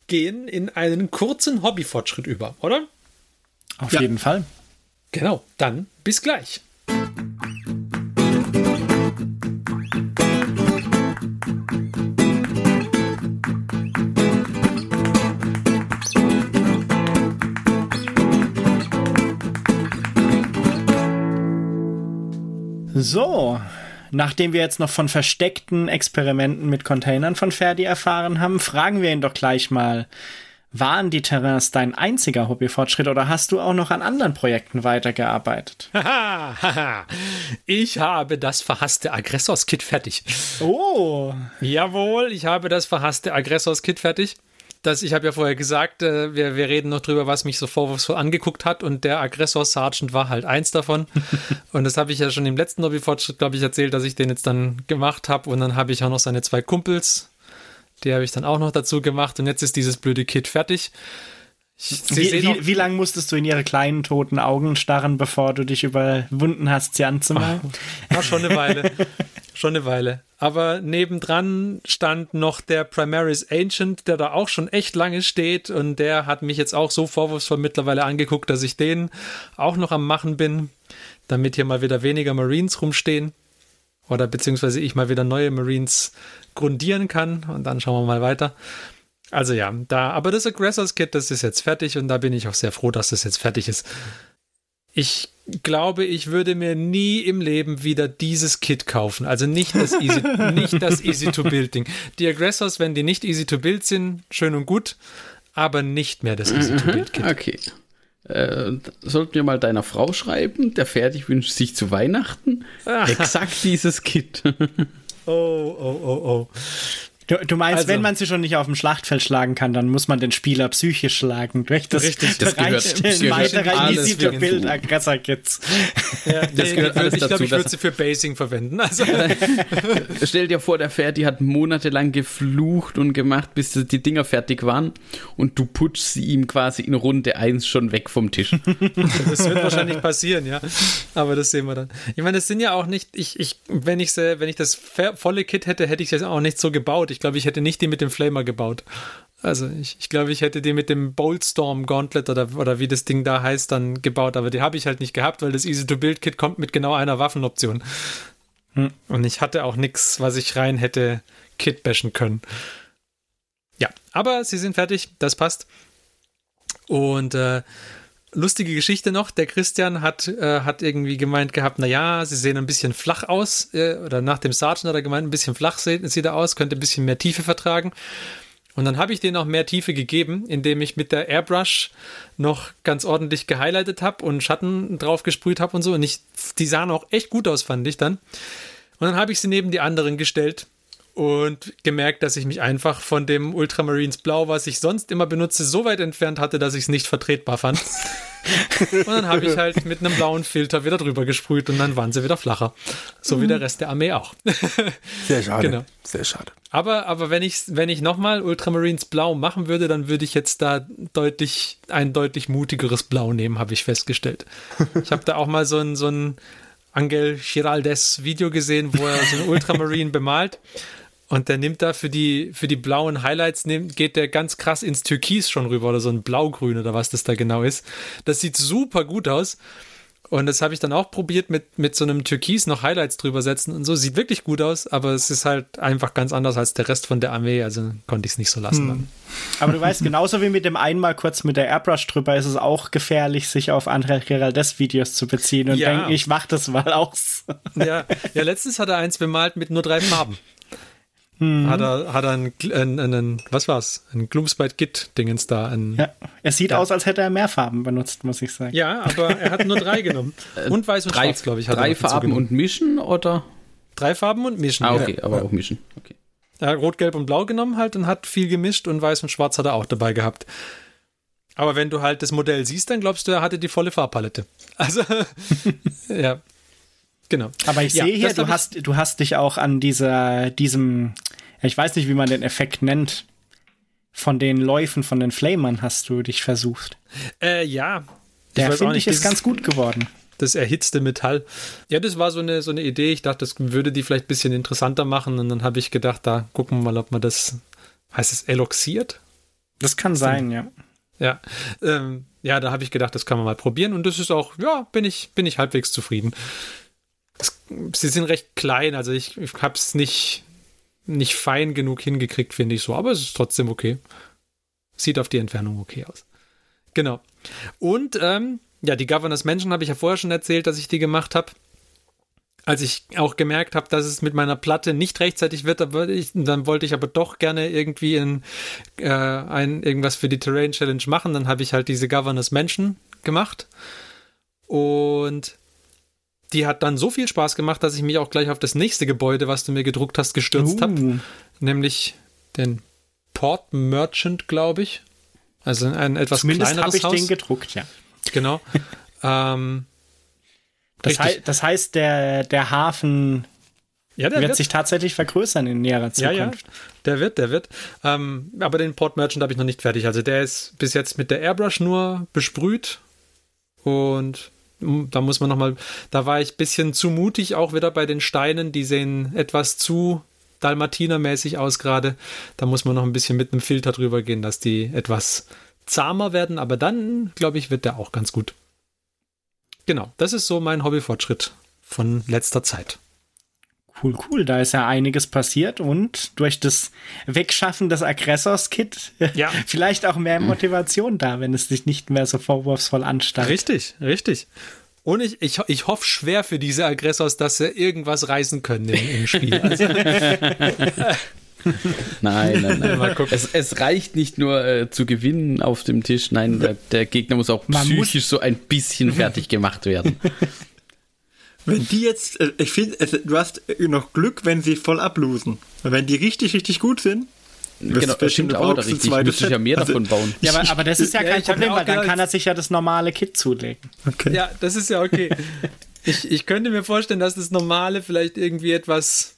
gehen in einen kurzen Hobbyfortschritt über, oder? Auf Ja. jeden Fall. Genau, dann bis gleich. So, nachdem wir jetzt noch von versteckten Experimenten mit Containern von Ferdi erfahren haben, fragen wir ihn doch gleich mal, waren die Terrains dein einziger Hobbyfortschritt oder hast du auch noch an anderen Projekten weitergearbeitet? Haha, haha. ich habe das verhasste Aggressors-Kit fertig. Oh, Jawohl, ich habe das verhasste Aggressors-Kit fertig. Das, ich habe ja vorher gesagt, äh, wir, wir reden noch drüber, was mich so vorwurfsvoll angeguckt hat und der Aggressor-Sergeant war halt eins davon. und das habe ich ja schon im letzten Hobbyfortschritt, glaube ich, erzählt, dass ich den jetzt dann gemacht habe und dann habe ich auch noch seine zwei Kumpels, die habe ich dann auch noch dazu gemacht und jetzt ist dieses blöde Kit fertig. Wie, wie, wie lange musstest du in ihre kleinen toten Augen starren, bevor du dich überwunden hast, sie anzumalen? War schon eine Weile. schon eine Weile. Aber nebendran stand noch der Primaris Ancient, der da auch schon echt lange steht und der hat mich jetzt auch so vorwurfsvoll mittlerweile angeguckt, dass ich den auch noch am Machen bin, damit hier mal wieder weniger Marines rumstehen. Oder beziehungsweise ich mal wieder neue Marines grundieren kann und dann schauen wir mal weiter. Also ja, da, aber das Aggressors Kit, das ist jetzt fertig und da bin ich auch sehr froh, dass das jetzt fertig ist. Ich glaube, ich würde mir nie im Leben wieder dieses Kit kaufen. Also nicht das Easy, nicht das Easy to Build Ding. Die Aggressors, wenn die nicht Easy to Build sind, schön und gut, aber nicht mehr das Easy to Build Kit. Okay. Äh, sollten wir mal deiner Frau schreiben, der fertig wünscht sich zu Weihnachten exakt dieses Kit. Oh, oh, oh, oh. Du, du meinst, Also- wenn man sie schon nicht auf dem Schlachtfeld schlagen kann, dann muss man den Spieler psychisch schlagen. Durch das, Richtig, das gehört- das Bereitstellen gehört weiterer alles easy to dazu. build Aggressor-Kits. Ja, Das gehört alles ich dazu, glaube, ich würde sie für Basing verwenden. Also, Stell dir vor, der Ferdi hat monatelang geflucht und gemacht, bis die Dinger fertig waren und du putschst sie ihm quasi in Runde 1 schon weg vom Tisch. das wird wahrscheinlich passieren, ja. Aber das sehen wir dann. Ich meine, das sind ja auch nicht, ich, ich, wenn ich sie, wenn ich das volle Kit hätte, hätte ich das auch nicht so gebaut. Ich glaube, ich hätte nicht die mit dem Flamer gebaut. Also ich, ich glaube, ich hätte die mit dem Boltstorm Gauntlet oder, oder wie das Ding da heißt dann gebaut, aber die habe ich halt nicht gehabt, weil das Easy-to-Build-Kit kommt mit genau einer Waffenoption. Und ich hatte auch nichts, was ich rein hätte Kit bashen können. Ja, aber sie sind fertig, das passt. Und äh, lustige Geschichte noch, der Christian hat, äh, hat irgendwie gemeint gehabt, naja, sie sehen ein bisschen flach aus, äh, oder nach dem Sergeant hat er gemeint, ein bisschen flach sieht, sieht er aus, könnte ein bisschen mehr Tiefe vertragen. Und dann habe ich denen auch mehr Tiefe gegeben, indem ich mit der Airbrush noch ganz ordentlich gehighlightet habe und Schatten drauf gesprüht habe und so. Und ich, die sahen auch echt gut aus, fand ich dann. Und dann habe ich sie neben die anderen gestellt und gemerkt, dass ich mich einfach von dem Ultramarines Blau, was ich sonst immer benutze, so weit entfernt hatte, dass ich es nicht vertretbar fand. und dann habe ich halt mit einem blauen Filter wieder drüber gesprüht und dann waren sie wieder flacher. So wie der Rest der Armee auch. Sehr schade. Genau. Sehr schade. Aber, aber wenn ich, wenn ich nochmal Ultramarines Blau machen würde, dann würde ich jetzt da deutlich, ein deutlich mutigeres Blau nehmen, habe ich festgestellt. Ich habe da auch mal so ein, so ein Angel Giraldes Video gesehen, wo er so einen Ultramarine bemalt. Und der nimmt da für die, für die blauen Highlights, nimmt, geht der ganz krass ins Türkis schon rüber oder so ein Blaugrün oder was das da genau ist. Das sieht super gut aus. Und das habe ich dann auch probiert mit, mit so einem Türkis noch Highlights drüber setzen und so. Sieht wirklich gut aus, aber es ist halt einfach ganz anders als der Rest von der Armee. Also konnte ich es nicht so lassen. Dann. Aber du weißt, genauso wie mit dem einmal kurz mit der Airbrush drüber, ist es auch gefährlich, sich auf André Geraldes Videos zu beziehen und Ja. denken, ich mach das mal aus. Ja, ja, letztens hat er eins bemalt mit nur drei Farben. Hat er, hat er einen, einen, einen was war's? Ein Gloomspite Git Dingens da. Ein, ja. Ja, es sieht aus, als hätte er mehr Farben benutzt, muss ich sagen. aber er hat nur drei genommen. Und weiß und Drei, schwarz, glaube ich. Hat er drei dazu Farben und mischen oder? drei Farben und mischen. Ah, ja. okay, aber auch mischen. Okay. Er hat Rot, Gelb und Blau genommen halt und hat viel gemischt und Weiß und Schwarz hat er auch dabei gehabt. Aber wenn du halt das Modell siehst, dann glaubst du, er hatte die volle Farbpalette. Also, ja. Genau. Aber ich Ja, sehe hier, du hast, du hast dich auch an dieser, diesem, ich weiß nicht, wie man den Effekt nennt, von den Läufen von den Flamern hast du dich versucht. Äh, ja. Der finde ich ist ganz gut geworden. Das erhitzte Metall. Ja, das war so eine, so eine Idee. Ich dachte, das würde die vielleicht ein bisschen interessanter machen. Und dann habe ich gedacht, da gucken wir mal, ob man das, heißt es eloxiert? Das kann sein, ja. Ja, ähm, ja, da habe ich gedacht, das kann man mal probieren und das ist auch, ja, bin ich, bin ich halbwegs zufrieden. Sie sind recht klein, also ich, ich habe es nicht, nicht fein genug hingekriegt, finde ich so, aber es ist trotzdem okay. Sieht auf die Entfernung okay aus. Genau. Und ähm, ja, die Governors Menschen habe ich ja vorher schon erzählt, dass ich die gemacht habe. Als ich auch gemerkt habe, dass es mit meiner Platte nicht rechtzeitig wird, dann wollte ich aber doch gerne irgendwie in, äh, ein, irgendwas für die Terrain Challenge machen. Dann habe ich halt diese Governors Menschen gemacht. Und die hat dann so viel Spaß gemacht, dass ich mich auch gleich auf das nächste Gebäude, was du mir gedruckt hast, gestürzt habe. Uh, Nämlich den Port Merchant, glaube ich. Also ein etwas zumindest habe kleineres ich Haus. den gedruckt, ja. Genau. ähm, Das, hei das heißt, der, der Hafen ja, der wird, wird, sich tatsächlich vergrößern in näherer ja, Zukunft. ja, der wird, der wird. Ähm, aber den Port Merchant habe ich noch nicht fertig. Also der ist bis jetzt mit der Airbrush nur besprüht und da muss man noch mal, da war ich ein bisschen zu mutig auch wieder bei den Steinen. Die sehen etwas zu Dalmatinermäßig aus gerade. Da muss man noch ein bisschen mit einem Filter drüber gehen, dass die etwas zahmer werden. Aber dann, glaube ich, wird der auch ganz gut. Genau, das ist so mein Hobbyfortschritt von letzter Zeit. Cool, cool. Da ist ja einiges passiert und durch das Wegschaffen des Aggressors-Kit Ja. vielleicht auch mehr Motivation da, wenn es dich nicht mehr so vorwurfsvoll anstarrt. Richtig, richtig. Und ich, ich, ich hoffe schwer für diese Aggressors, dass sie irgendwas reißen können im, im Spiel. Also, Nein, nein, nein. Mal gucken. Es, es reicht nicht nur äh, zu gewinnen auf dem Tisch, nein, der, der Gegner muss auch Man muss- psychisch so ein bisschen fertig gemacht werden. Wenn die jetzt, äh, ich finde, du hast noch Glück, wenn sie voll ablosen. Wenn die richtig, richtig gut sind, Genau, das stimmt auch, da richtig. Müsste ich ja mehr also, davon bauen. Ja, aber, aber das ist ja kein ja, Problem, weil dann kann er sich ja das normale Kit zulegen. Okay. Ja, das ist ja okay. ich, ich könnte mir vorstellen, dass das normale vielleicht irgendwie etwas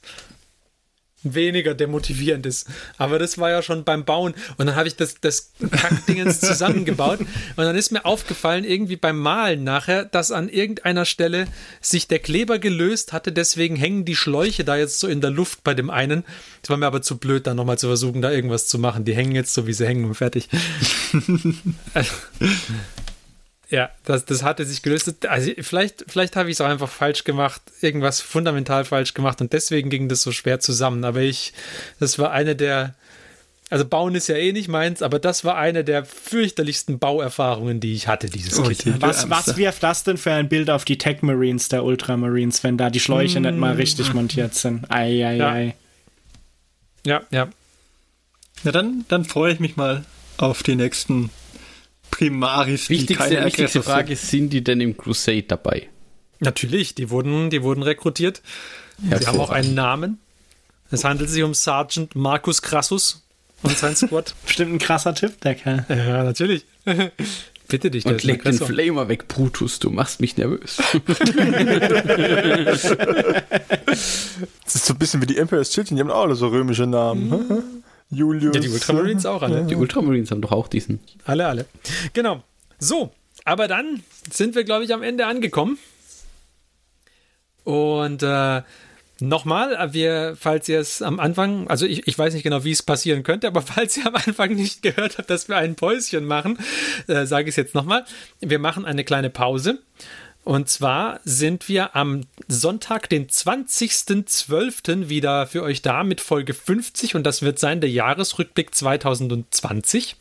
weniger demotivierend ist. Aber das war ja schon beim Bauen. Und dann habe ich das, das Kackdingens zusammengebaut. Und dann ist mir aufgefallen, irgendwie beim Malen nachher, dass an irgendeiner Stelle sich der Kleber gelöst hatte. Deswegen hängen die Schläuche da jetzt so in der Luft bei dem einen. Das war mir aber zu blöd, da nochmal zu versuchen, da irgendwas zu machen. Die hängen jetzt so, wie sie hängen und fertig. Ja, das, das hatte sich gelöst. Also vielleicht, vielleicht habe ich es auch einfach falsch gemacht, irgendwas fundamental falsch gemacht und deswegen ging das so schwer zusammen. Aber ich, das war eine der, also Bauen ist ja eh nicht meins, aber das war eine der fürchterlichsten Bauerfahrungen, die ich hatte, dieses oh, Kit. Was, was wirft das denn für ein Bild auf die Tech Marines der Ultramarines, wenn da die Schläuche mm. nicht mal richtig montiert sind? Ei, ei, ja. ei. Ja, ja. Na dann, dann freue ich mich mal auf die nächsten Primaris. Wichtigste, wichtigste Frage ist, sind die denn im Crusade dabei? Natürlich, die wurden, die wurden rekrutiert. Sie haben auch einen Namen. Es handelt sich um Sergeant Markus Crassus und sein Squad. Bestimmt ein krasser Typ, der Kerl. Ja, natürlich. Bitte dich. Und leg den Flamer weg, Brutus, du machst mich nervös. das ist so ein bisschen wie die Emperor's Children, die haben auch alle so römische Namen. Julius. Ja, die Ultramarines auch alle. Die Ultramarines haben doch auch diesen. Alle, alle. Genau. So, aber dann sind wir, glaube ich, am Ende angekommen. Und äh, nochmal, wir, falls ihr es am Anfang, also ich, ich weiß nicht genau, wie es passieren könnte, aber falls ihr am Anfang nicht gehört habt, dass wir ein Päuschen machen, äh, sage ich es jetzt nochmal. Wir machen eine kleine Pause. Und zwar sind wir am Sonntag, den 20.12. wieder für euch da mit Folge 50 und das wird sein der Jahresrückblick 2020.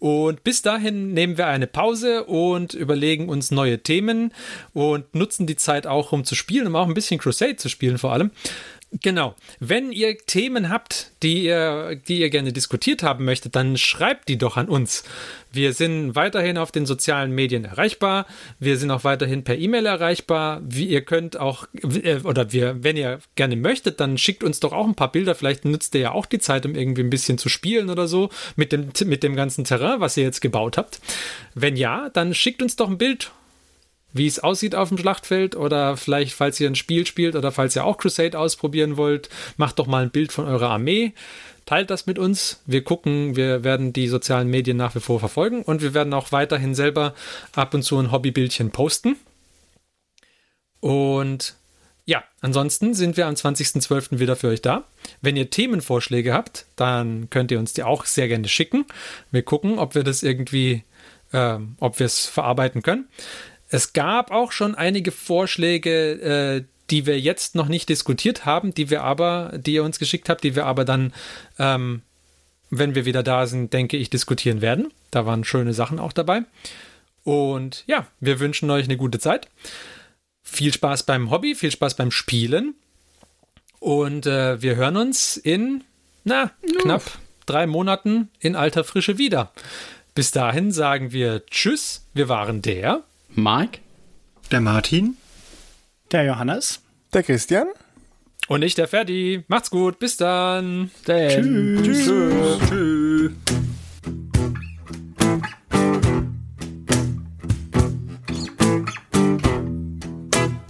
Und bis dahin nehmen wir eine Pause und überlegen uns neue Themen und nutzen die Zeit auch, um zu spielen, um auch ein bisschen Crusade zu spielen vor allem. Genau. Wenn ihr Themen habt, die ihr, die ihr gerne diskutiert haben möchtet, dann schreibt die doch an uns. Wir sind weiterhin auf den sozialen Medien erreichbar. Wir sind auch weiterhin per E-Mail erreichbar. Wie ihr könnt auch, äh, oder wir, wenn ihr gerne möchtet, dann schickt uns doch auch ein paar Bilder. Vielleicht nützt ihr ja auch die Zeit, um irgendwie ein bisschen zu spielen oder so mit dem, mit dem ganzen Terrain, was ihr jetzt gebaut habt. Wenn ja, dann schickt uns doch ein Bild wie es aussieht auf dem Schlachtfeld oder vielleicht, falls ihr ein Spiel spielt oder falls ihr auch Crusade ausprobieren wollt, macht doch mal ein Bild von eurer Armee. Teilt das mit uns. Wir gucken, wir werden die sozialen Medien nach wie vor verfolgen und wir werden auch weiterhin selber ab und zu ein Hobbybildchen posten. Und ja, ansonsten sind wir am 20.12. wieder für euch da. Wenn ihr Themenvorschläge habt, dann könnt ihr uns die auch sehr gerne schicken. Wir gucken, ob wir das irgendwie, äh, ob wir es verarbeiten können. Es gab auch schon einige Vorschläge, äh, die wir jetzt noch nicht diskutiert haben, die wir aber, die ihr uns geschickt habt, die wir aber dann, ähm, wenn wir wieder da sind, denke ich, diskutieren werden. Da waren schöne Sachen auch dabei. Und ja, wir wünschen euch eine gute Zeit. Viel Spaß beim Hobby, viel Spaß beim Spielen. Und äh, wir hören uns in, na, knapp drei Monaten in alter Frische wieder. Bis dahin sagen wir Tschüss. Wir waren der Mike, der Martin, der Johannes, der Christian und ich, der Ferdi. Macht's gut, bis dann. Tschüss. Tschüss. Tschüss. Tschüss.